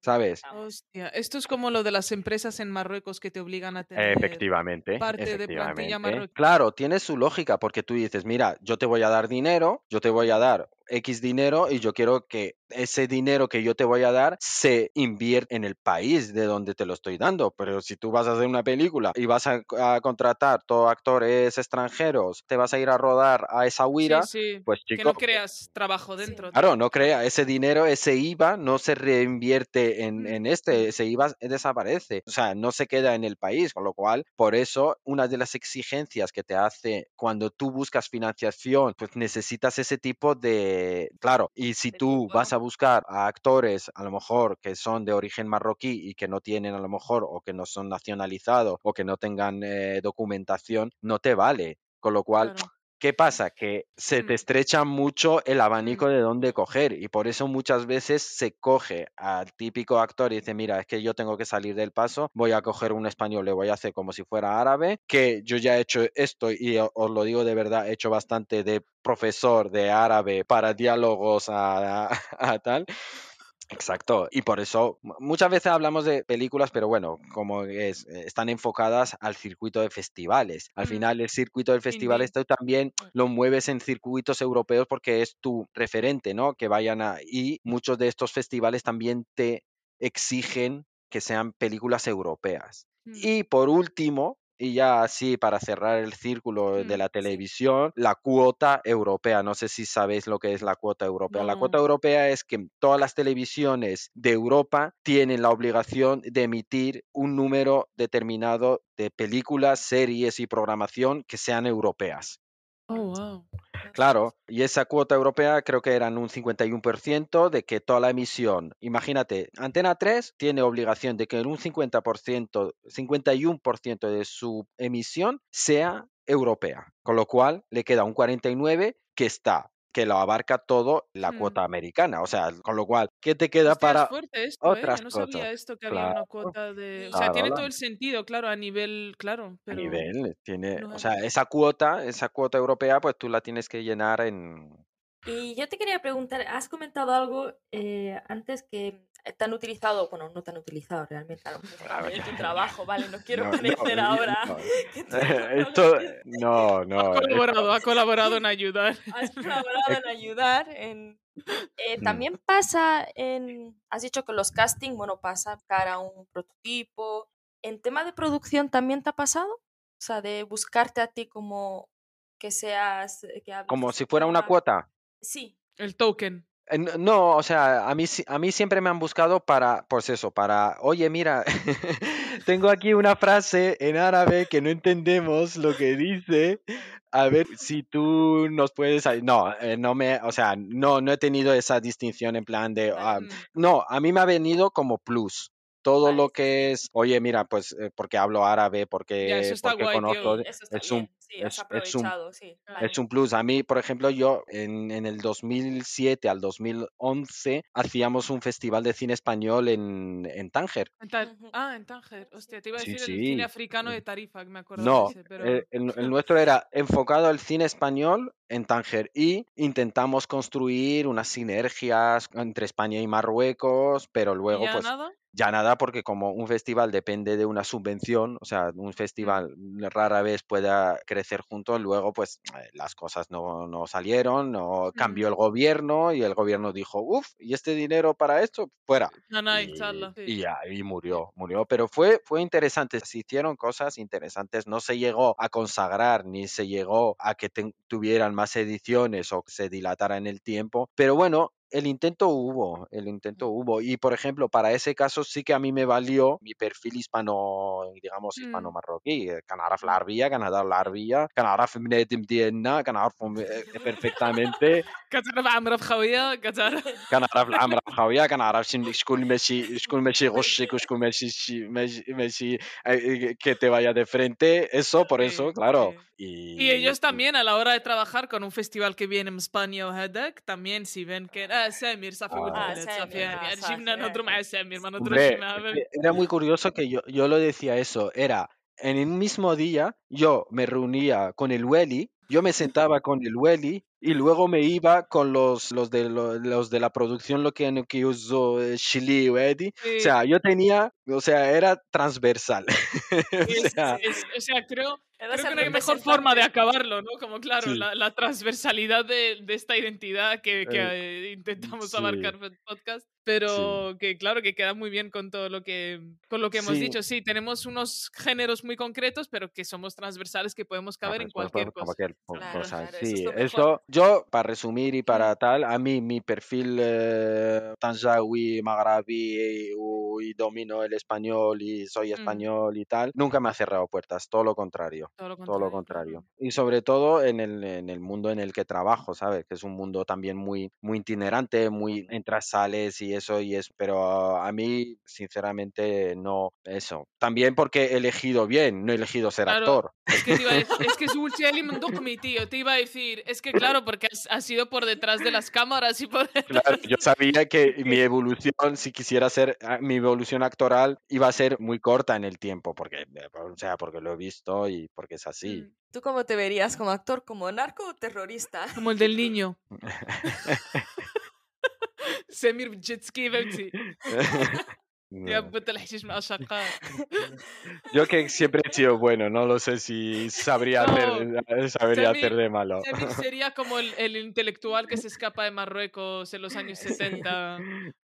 E: ¿sabes?
B: Hostia, esto es como lo de las empresas en Marruecos que te obligan a tener
E: efectivamente,
B: parte de plantilla
E: Claro, tiene su lógica porque tú dices, mira, yo te voy a dar dinero, yo te voy a dar X dinero y yo quiero que ese dinero que yo te voy a dar se invierte en el país de donde te lo estoy dando. Pero si tú vas a hacer una película y vas a, contratar todos actores extranjeros, te vas a ir a rodar a esa huira, pues chico,
B: que no creas trabajo dentro.
E: Claro, no crea ese dinero, ese IVA no se reinvierte en, en este, ese IVA desaparece, o sea, no se queda en el país, con lo cual, por eso, una de las exigencias que te hace cuando tú buscas financiación, pues necesitas ese tipo de, claro, y si tú vas a buscar a actores a lo mejor que son de origen marroquí y que no tienen a lo mejor o que no son nacionalizados o que no tengan eh, documentación, no te vale. Con lo cual, ¿Qué pasa? Que se te estrecha mucho el abanico de dónde coger y por eso muchas veces se coge al típico actor y dice, mira, es que yo tengo que salir del paso, voy a coger un español, le voy a hacer como si fuera árabe, que yo ya he hecho esto y os lo digo de verdad, he hecho bastante de profesor de árabe para diálogos a tal. Exacto, y por eso muchas veces hablamos de películas, pero bueno, como es, eh, están enfocadas al circuito de festivales. Al mm. final el circuito del festival esto también lo mueves en circuitos europeos porque es tu referente, ¿no? Que vayan a... Y muchos de estos festivales también te exigen que sean películas europeas. Mm. Y por último, y ya así, para cerrar el círculo de la televisión, la cuota europea. No sé si sabéis lo que es la cuota europea. La cuota europea es que todas las televisiones de Europa tienen la obligación de emitir un número determinado de películas, series y programación que sean europeas.
B: Oh, wow.
E: Claro, y esa cuota europea creo que eran un 51% de que toda la emisión, imagínate, Antena 3 tiene obligación de que en un 50%, 51% de su emisión sea europea, con lo cual le queda un 49% que está que lo abarca todo la cuota americana. O sea, con lo cual, ¿qué te queda para
B: es fuerte esto, ¿eh? no sabía esto que había una cuota de... O sea, tiene todo el sentido, claro, a nivel, claro.
E: A nivel, tiene... o sea, esa cuota, esa cuota europea, pues tú la tienes que llenar en...
C: Y yo te quería preguntar, has comentado algo eh, antes que tan utilizado, bueno, no tan utilizado realmente, a lo mejor en tu trabajo, vale, no quiero parecer ahora.
E: Esto, no, no.
B: Ha colaborado, ha colaborado en ayudar.
C: Has colaborado en ayudar. En, eh, mm. también pasa en, has dicho que los casting, bueno, pasa cara a un prototipo. ¿En tema de producción también te ha pasado? O sea, de buscarte a ti como que seas... Que
E: como si fuera una cuota.
C: Sí.
B: El token.
E: No, o sea, a mí, a mí siempre me han buscado para, pues eso, para, oye, mira, tengo aquí una frase en árabe que no entendemos lo que dice, a ver si tú nos puedes... No, eh, no me, o sea, no, no he tenido esa distinción en plan de... No, a mí me ha venido como plus todo lo que es, oye, mira, pues eh, porque hablo árabe, porque, porque conozco, es un, es, un, es un plus. A mí, por ejemplo, yo en, en, el 2007 al 2011 hacíamos un festival de cine español en, en Tánger.
B: ah, en Tánger. Hostia, te iba a decir el cine africano de Tarifa, que me acuerdo.
E: No, el, el, nuestro era enfocado al cine español en Tánger y intentamos construir unas sinergias entre España y Marruecos, pero luego
B: ¿Ya
E: pues...
B: Nada?
E: Ya nada, porque como un festival depende de una subvención, o sea, un festival rara vez pueda crecer juntos, luego pues eh, las cosas no, no salieron, no cambió el gobierno y el gobierno dijo, uff, ¿y este dinero para esto? Fuera. y, ya, y murió, murió, pero fue, fue interesante, se hicieron cosas interesantes, no se llegó a consagrar ni se llegó a que tuvieran más ediciones o que se dilatara en el tiempo, pero bueno, el intento hubo, el intento hubo. Y por ejemplo, para ese caso sí que a mí me valió mi perfil hispano, digamos, hispano-marroquí. كان أعرف العربية كان هذا العربية كان أعرف بنادم ديالنا كان أعرفهم بيرفكتامنتي
B: كتعرف عمرة بخاوية كتعرف
E: كان أعرف العمرة بخاوية كان أعرف شكون ماشي شكون ماشي غشك وشكون ماشي ماشي ماشي que te vaya de frente. Eso, por eso, claro.
B: Y, y ellos también a la hora de trabajar con un festival que viene en España o Hedek, también si ven que era Semir, ah, ah, ah,
E: Era muy curioso que yo, yo lo decía eso, era en el mismo día yo me reunía con el Weli, yo me sentaba con el Weli y luego me iba con los, los, de, los, de la producción, lo que, que usó eh, Chile Weli. Sí. O sea, yo tenía, o sea, era transversal.
B: O sea, creo, Creo que no hay mejor forma de acabarlo, ¿no? Como claro, la, transversalidad de, esta identidad que, eh, eh, intentamos abarcar en el podcast, pero que claro que queda muy bien con todo lo que, con lo que hemos dicho. Sí, tenemos unos géneros muy concretos, pero que somos transversales, que podemos caber en cualquier cosa.
E: sí, eso, yo, para resumir y para tal, a mí mi perfil eh, tanjawi, maghrabi y domino el español y soy mm. español y tal, nunca me ha cerrado puertas, todo lo contrario. Todo lo contrario. Y sobre todo en el, en el, mundo en el que trabajo, ¿sabes? Que es un mundo también muy, muy itinerante, muy entras, sales y eso, y es, pero a mí, sinceramente, no, eso. También porque he elegido bien, no he elegido ser actor.
B: Es que, te iba a decir, es que es mi tío, te iba a decir, es que claro, porque has, sido por detrás de las cámaras y por
E: Claro, yo sabía que mi evolución, si quisiera ser, ah, mi evolución actoral iba a ser muy corta en el tiempo, porque, eh, o sea, porque lo he visto y porque es así. Mm.
C: ¿Tú cómo te verías como actor? ¿Como narco o terrorista?
B: Como el del niño. Semir
E: Yo que siempre he sido bueno, no lo sé si sabría, hacer, eh, hacer de malo.
B: sería como el, intelectual que se escapa de Marruecos en los años 70,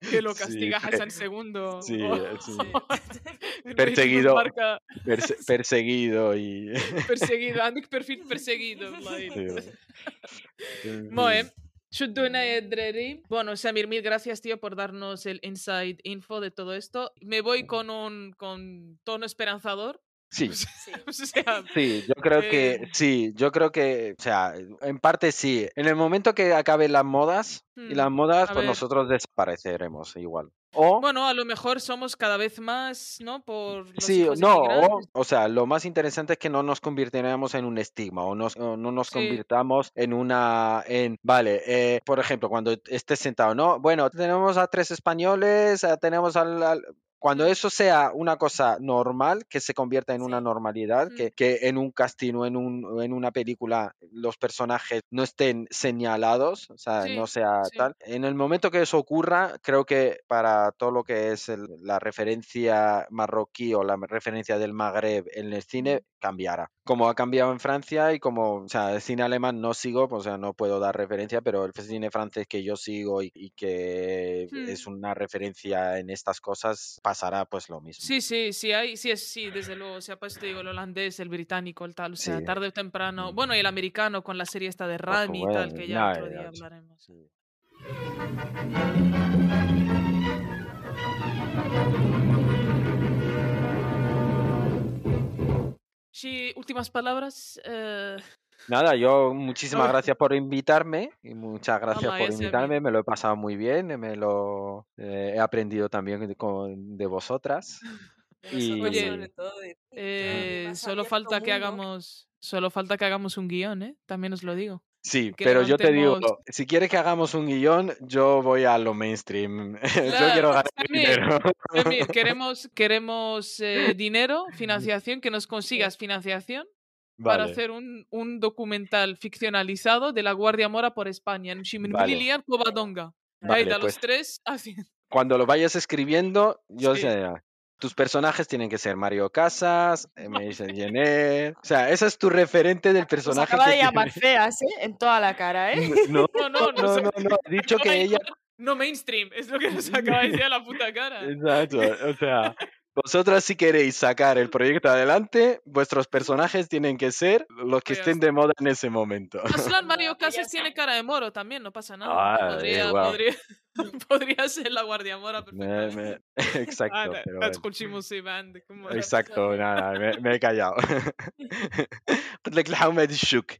B: que lo castiga sí, Hassan II.
E: Sí, sí. perseguido, perseguido y...
B: Perseguido, Andik perfil perseguido. Moe, bueno, Samir, mil gracias, tío, por darnos el inside info de todo esto. Me voy con un con tono esperanzador.
E: Sí. sí. yo creo que eh, sí, yo creo que, o sea, en parte sí. En el momento que acaben las modas y las hmm, modas, pues nosotros desapareceremos igual. O,
B: bueno, a lo mejor somos cada vez más, ¿no? Por
E: los sí, no, o, sea, lo más interesante es que no nos convirtiéramos en un estigma o, no nos convirtamos en una, en, vale, eh, por ejemplo, cuando estés sentado, ¿no? Bueno, tenemos a tres españoles, eh, tenemos al cuando eso sea una cosa normal, que se convierta en una normalidad, que, en un casting o en, un, en una película los personajes no estén señalados, o sea, no sea tal. En el momento que eso ocurra, creo que para todo lo que es la referencia marroquí o la referencia del Magreb en el cine, cambiará. Como ha cambiado en Francia y como, o sea, el cine alemán no sigo, pues, o sea, no puedo dar referencia, pero el cine francés que yo sigo y, que hmm. es una referencia en estas cosas, pasará pues lo mismo.
B: Sí, sí, sí, hay, sí, es, sí, desde luego, o sea, pues te digo, el holandés, el británico, el tal, o sea, tarde o temprano, bueno, y el americano con la serie esta de Rami y tal, que ya otro día hablaremos. Sí, últimas palabras. Eh,
E: Nada, yo muchísimas gracias por invitarme y muchas gracias por invitarme, me lo he pasado muy bien, me lo eh, he aprendido también de, vosotras. Y...
B: Oye, eh, solo falta que hagamos, solo falta que hagamos un guion, ¿eh? También os lo digo.
E: Sí, pero yo te digo, si quieres que hagamos un guion, yo voy a lo mainstream. yo quiero ganar dinero.
B: queremos queremos eh, dinero, financiación, que nos consigas financiación para hacer un, un, documental ficcionalizado de la Guardia Mora por España, en Vale. Covadonga. Vale, los pues tres
E: Cuando lo vayas escribiendo, yo sé, tus personajes tienen que ser Mario Casas, Mason Jenner. O sea, esa es tu referente del personaje. Se
C: acaba de llamar feas, ¿eh? En toda la cara, ¿eh?
E: No, no, no, no, no, no, dicho que ella.
B: No mainstream, es lo que nos acaba de decir a la puta cara.
E: Exacto, o sea, vosotras si queréis sacar el proyecto adelante, vuestros personajes tienen que ser los que estén de moda en ese momento.
B: Aslan Mario Casas tiene cara de moro también, no pasa nada. Ah, podría, podría, podría, ser la guardia mora perfectamente.
E: exacto.
B: Ah,
E: exacto, nada, me, me he callado. قلت لك الحومه دي الشوك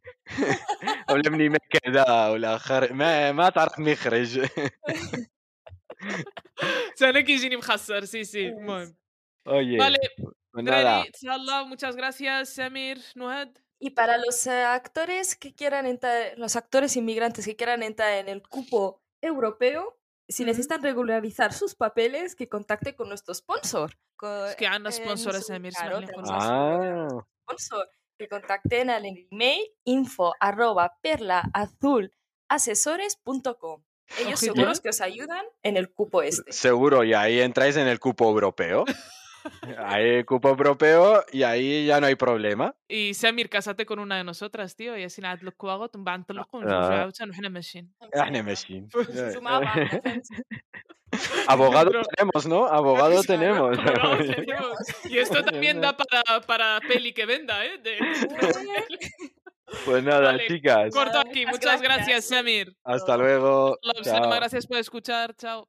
E: علمني ما كذا ولا خر ما ما تعرف مخرج
B: سنة كيجيني مخسر سي سي المهم
E: Oye,
B: vale, pues nada. muchas gracias, Samir, Nuhad.
C: Y para los eh, actores que quieran entrar, los actores inmigrantes que quieran entrar en el cupo europeo, si necesitan regularizar sus papeles, que contacten con nuestro sponsor.
B: es que han sponsor Samir.
E: Ah.
C: Sponsor, que contacten al email info arroba perlaazul.asesores.com. Ellos seguros que os ayudan en el cupo este.
E: Seguro, y ahí entráis en el cupo europeo. Hay cupo europeo y ahí ya no hay problema.
B: Y Samir, cásate con una de nosotras, tío. Y así nada, lo que hago, van a
E: Abogado tenemos, ¿no? Abogado tenemos.
B: Y esto también da para, para peli que venda, ¿eh?
E: Pues nada, chicas.
B: Corto aquí. Muchas gracias, Samir.
E: Hasta luego.
B: Gracias por escuchar. Chao.